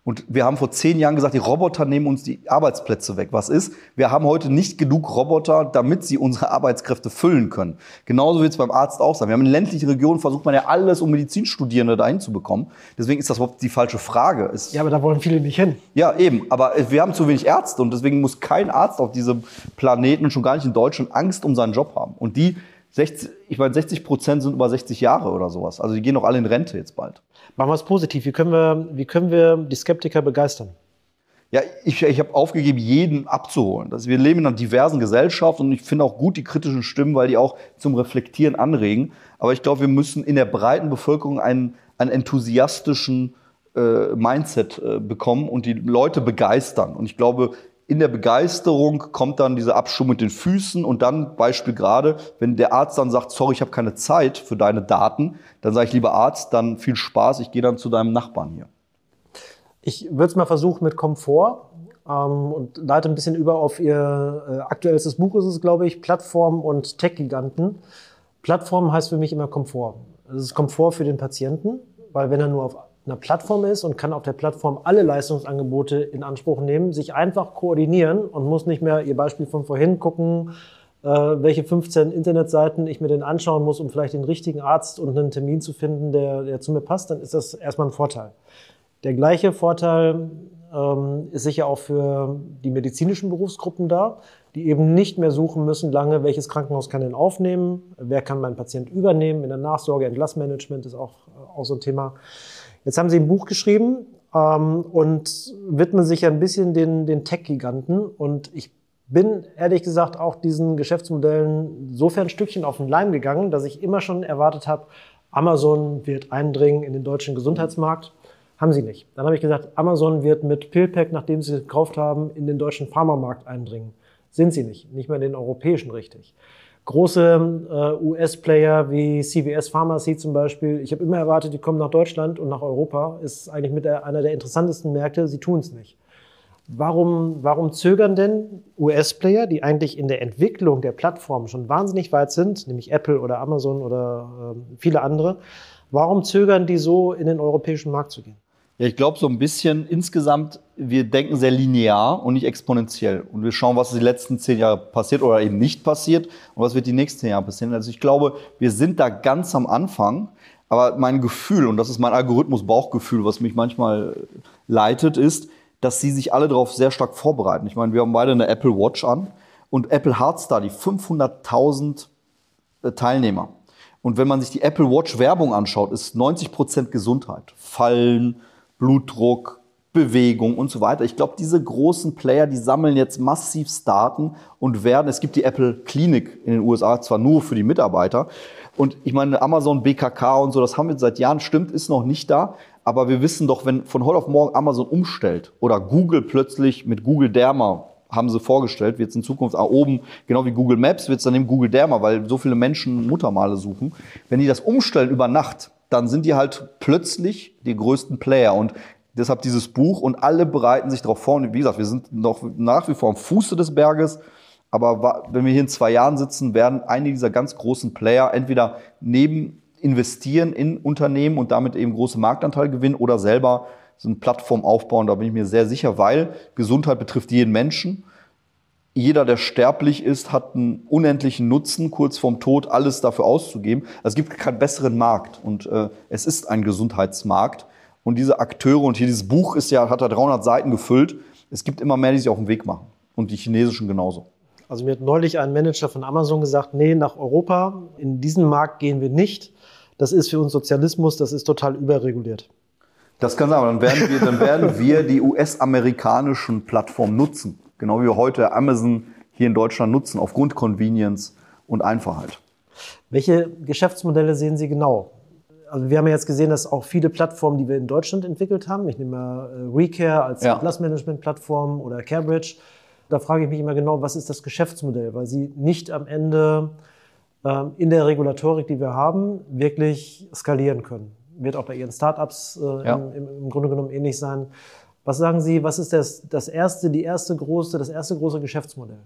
Und wir haben vor zehn Jahren gesagt, die Roboter nehmen uns die Arbeitsplätze weg. Was ist? Wir haben heute nicht genug Roboter, damit sie unsere Arbeitskräfte füllen können. Genauso wird es beim Arzt auch sein. Wir haben in ländlichen Regionen versucht man ja alles, um Medizinstudierende dahin zu bekommen. Deswegen ist das überhaupt die falsche Frage. Es ja, aber da wollen viele nicht hin. Ja, eben. Aber wir haben zu wenig Ärzte und deswegen muss kein Arzt auf diesem Planeten, schon gar nicht in Deutschland, Angst um seinen Job haben. Und die 60, ich meine, 60 Prozent sind über 60 Jahre oder sowas. Also die gehen doch alle in Rente jetzt bald. Machen wir es positiv. Wie können wir, wie können wir die Skeptiker begeistern? Ja, ich, ich habe aufgegeben, jeden abzuholen. Das, wir leben in einer diversen Gesellschaft und ich finde auch gut die kritischen Stimmen, weil die auch zum Reflektieren anregen. Aber ich glaube, wir müssen in der breiten Bevölkerung einen, einen enthusiastischen äh, Mindset äh, bekommen und die Leute begeistern. Und ich glaube, in der Begeisterung kommt dann dieser Abschwung mit den Füßen und dann Beispiel gerade, wenn der Arzt dann sagt, sorry, ich habe keine Zeit für deine Daten, dann sage ich, lieber Arzt, dann viel Spaß, ich gehe dann zu deinem Nachbarn hier. Ich würde es mal versuchen mit Komfort ähm, und leite ein bisschen über auf Ihr äh, aktuellstes Buch, ist es, glaube ich, Plattform und Tech-Giganten. Plattform heißt für mich immer Komfort. Es ist Komfort für den Patienten, weil wenn er nur auf einer Plattform ist und kann auf der Plattform alle Leistungsangebote in Anspruch nehmen, sich einfach koordinieren und muss nicht mehr Ihr Beispiel von vorhin gucken, äh, welche 15 Internetseiten ich mir denn anschauen muss, um vielleicht den richtigen Arzt und einen Termin zu finden, der, der zu mir passt, dann ist das erstmal ein Vorteil. Der gleiche Vorteil ähm, ist sicher auch für die medizinischen Berufsgruppen da, die eben nicht mehr suchen müssen lange, welches Krankenhaus kann denn aufnehmen, wer kann meinen Patient übernehmen, in der Nachsorge, Entlassmanagement ist auch, auch so ein Thema. Jetzt haben Sie ein Buch geschrieben ähm, und widmen sich ein bisschen den, den Tech-Giganten. Und ich bin ehrlich gesagt auch diesen Geschäftsmodellen sofern ein Stückchen auf den Leim gegangen, dass ich immer schon erwartet habe, Amazon wird eindringen in den deutschen Gesundheitsmarkt. Haben sie nicht. Dann habe ich gesagt, Amazon wird mit PillPack, nachdem sie es gekauft haben, in den deutschen Pharmamarkt eindringen. Sind sie nicht. Nicht mehr in den europäischen richtig große äh, US-Player wie CVS Pharmacy zum Beispiel. Ich habe immer erwartet, die kommen nach Deutschland und nach Europa. Ist eigentlich mit der, einer der interessantesten Märkte. Sie tun es nicht. Warum, warum zögern denn US-Player, die eigentlich in der Entwicklung der Plattform schon wahnsinnig weit sind, nämlich Apple oder Amazon oder äh, viele andere, warum zögern die so in den europäischen Markt zu gehen? Ja, ich glaube so ein bisschen insgesamt, wir denken sehr linear und nicht exponentiell. Und wir schauen, was die letzten zehn Jahre passiert oder eben nicht passiert und was wird die nächsten zehn Jahre passieren. Also ich glaube, wir sind da ganz am Anfang. Aber mein Gefühl, und das ist mein Algorithmus-Bauchgefühl, was mich manchmal leitet, ist, dass sie sich alle darauf sehr stark vorbereiten. Ich meine, wir haben beide eine Apple Watch an und Apple Heart Study, 500.000 äh, Teilnehmer. Und wenn man sich die Apple Watch Werbung anschaut, ist 90 Prozent Gesundheit. Fallen, Blutdruck, Bewegung und so weiter. Ich glaube, diese großen Player, die sammeln jetzt massiv Daten und werden, es gibt die Apple Klinik in den USA zwar nur für die Mitarbeiter. Und ich meine, Amazon, BKK und so, das haben wir seit Jahren, stimmt, ist noch nicht da. Aber wir wissen doch, wenn von heute auf morgen Amazon umstellt oder Google plötzlich mit Google Derma haben sie vorgestellt, wird es in Zukunft auch oben, genau wie Google Maps, wird es dann eben Google Derma, weil so viele Menschen Muttermale suchen. Wenn die das umstellen über Nacht, dann sind die halt plötzlich die größten Player. Und deshalb dieses Buch und alle bereiten sich darauf vor. Und wie gesagt, wir sind noch nach wie vor am Fuße des Berges. Aber wenn wir hier in zwei Jahren sitzen, werden einige dieser ganz großen Player entweder neben investieren in Unternehmen und damit eben große Marktanteile gewinnen oder selber so eine Plattform aufbauen. Da bin ich mir sehr sicher, weil Gesundheit betrifft jeden Menschen jeder, der sterblich ist, hat einen unendlichen Nutzen, kurz vorm Tod alles dafür auszugeben. Es gibt keinen besseren Markt und äh, es ist ein Gesundheitsmarkt. Und diese Akteure, und hier dieses Buch ist ja, hat er 300 Seiten gefüllt, es gibt immer mehr, die sich auf den Weg machen. Und die chinesischen genauso. Also mir hat neulich ein Manager von Amazon gesagt, nee, nach Europa, in diesen Markt gehen wir nicht. Das ist für uns Sozialismus, das ist total überreguliert. Das kann sein, aber dann werden wir, dann werden wir die US-amerikanischen Plattformen nutzen. Genau wie wir heute Amazon hier in Deutschland nutzen, aufgrund Convenience und Einfachheit. Welche Geschäftsmodelle sehen Sie genau? Also wir haben ja jetzt gesehen, dass auch viele Plattformen, die wir in Deutschland entwickelt haben, ich nehme mal äh, Recare als ja. Entlassmanagement-Plattform oder CareBridge, da frage ich mich immer genau, was ist das Geschäftsmodell, weil sie nicht am Ende ähm, in der Regulatorik, die wir haben, wirklich skalieren können. Wird auch bei Ihren Startups äh, ja. im, im Grunde genommen ähnlich sein. Was sagen Sie, was ist das, das erste, die erste große, das erste große Geschäftsmodell?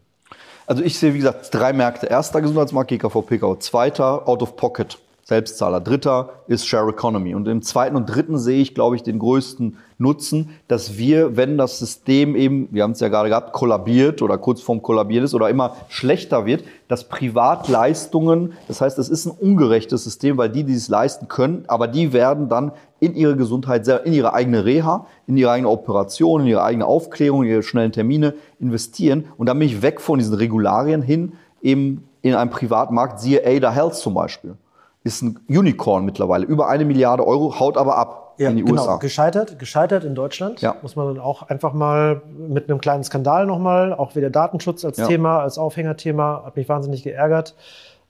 Also ich sehe, wie gesagt, drei Märkte. Erster Gesundheitsmarkt GKV PKV, zweiter Out of Pocket. Selbstzahler. Dritter ist Share Economy. Und im zweiten und dritten sehe ich, glaube ich, den größten Nutzen, dass wir, wenn das System eben, wir haben es ja gerade gehabt, kollabiert oder kurz vorm Kollabieren ist oder immer schlechter wird, dass Privatleistungen, das heißt, es ist ein ungerechtes System, weil die, die es leisten können, aber die werden dann in ihre Gesundheit, in ihre eigene Reha, in ihre eigene Operation, in ihre eigene Aufklärung, in ihre schnellen Termine investieren. Und dann bin ich weg von diesen Regularien hin, eben in einem Privatmarkt, siehe Ada Health zum Beispiel ist ein Unicorn mittlerweile. Über eine Milliarde Euro, haut aber ab ja, in die genau. USA. Gescheitert, gescheitert in Deutschland. Ja. Muss man dann auch einfach mal mit einem kleinen Skandal nochmal, auch wieder Datenschutz als Ja. Thema, als Aufhängerthema, hat mich wahnsinnig geärgert.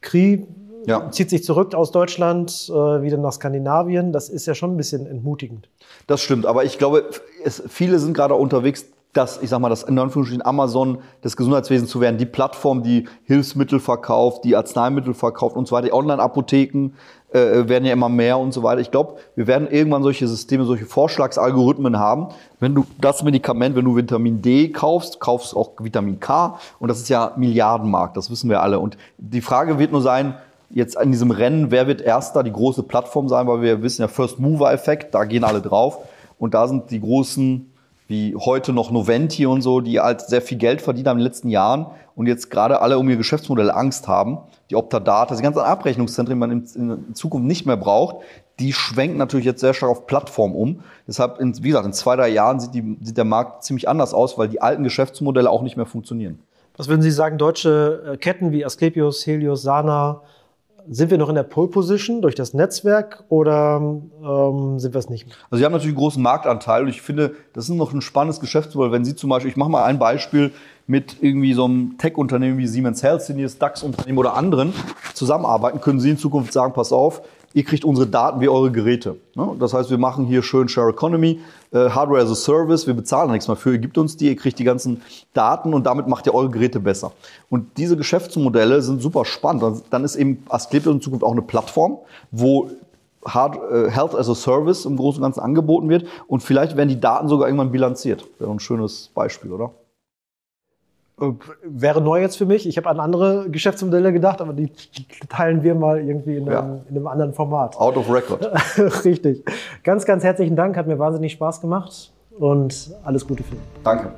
Kri Ja. zieht sich zurück aus Deutschland, äh, wieder nach Skandinavien. Das ist ja schon ein bisschen entmutigend. Das stimmt, aber ich glaube, es, viele sind gerade unterwegs, dass, ich sag mal, das in Anführungsstrichen Amazon des Gesundheitswesens zu werden, die Plattform, die Hilfsmittel verkauft, die Arzneimittel verkauft und so weiter. Die Online-Apotheken äh, werden ja immer mehr und so weiter. Ich glaube, wir werden irgendwann solche Systeme, solche Vorschlagsalgorithmen haben. Wenn du das Medikament, wenn du Vitamin D kaufst, kaufst auch Vitamin K und das ist ja Milliardenmarkt, das wissen wir alle. Und die Frage wird nur sein, jetzt in diesem Rennen, wer wird erster, die große Plattform sein, weil wir wissen ja First Mover Effekt, da gehen alle drauf und da sind die großen wie heute noch Noventi und so, die halt sehr viel Geld verdient haben in den letzten Jahren und jetzt gerade alle um ihr Geschäftsmodell Angst haben. Die Optadata, die ganzen Abrechnungszentren, die man in, in Zukunft nicht mehr braucht, die schwenken natürlich jetzt sehr stark auf Plattform um. Deshalb, in, wie gesagt, in zwei, drei Jahren sieht, die, sieht der Markt ziemlich anders aus, weil die alten Geschäftsmodelle auch nicht mehr funktionieren. Was würden Sie sagen, deutsche äh, Ketten wie Asklepios, Helios, Sana, sind wir noch in der Pole Position durch das Netzwerk oder ähm, sind wir es nicht? Also sie haben natürlich einen großen Marktanteil und ich finde, das ist noch ein spannendes Geschäftsmodell, wenn Sie zum Beispiel, ich mache mal ein Beispiel mit irgendwie so einem Tech-Unternehmen wie Siemens Healthineers, DAX-Unternehmen oder anderen zusammenarbeiten, können Sie in Zukunft sagen, pass auf, ihr kriegt unsere Daten wie eure Geräte. Ne? Das heißt, wir machen hier schön Share Economy, äh, Hardware as a Service, wir bezahlen nichts mehr für, ihr gebt uns die, ihr kriegt die ganzen Daten und damit macht ihr eure Geräte besser. Und diese Geschäftsmodelle sind super spannend. Dann- ist eben Asklepios in Zukunft auch eine Plattform, wo Hard, äh, Health as a Service im Großen und Ganzen angeboten wird und vielleicht werden die Daten sogar irgendwann bilanziert. Wäre ein schönes Beispiel, oder? Äh, Wäre neu jetzt für mich. Ich habe an andere Geschäftsmodelle gedacht, aber die teilen wir mal irgendwie in einem, Ja. in einem anderen Format. Out of record. Richtig. Ganz, ganz herzlichen Dank. Hat mir wahnsinnig Spaß gemacht und alles Gute für Sie. Danke.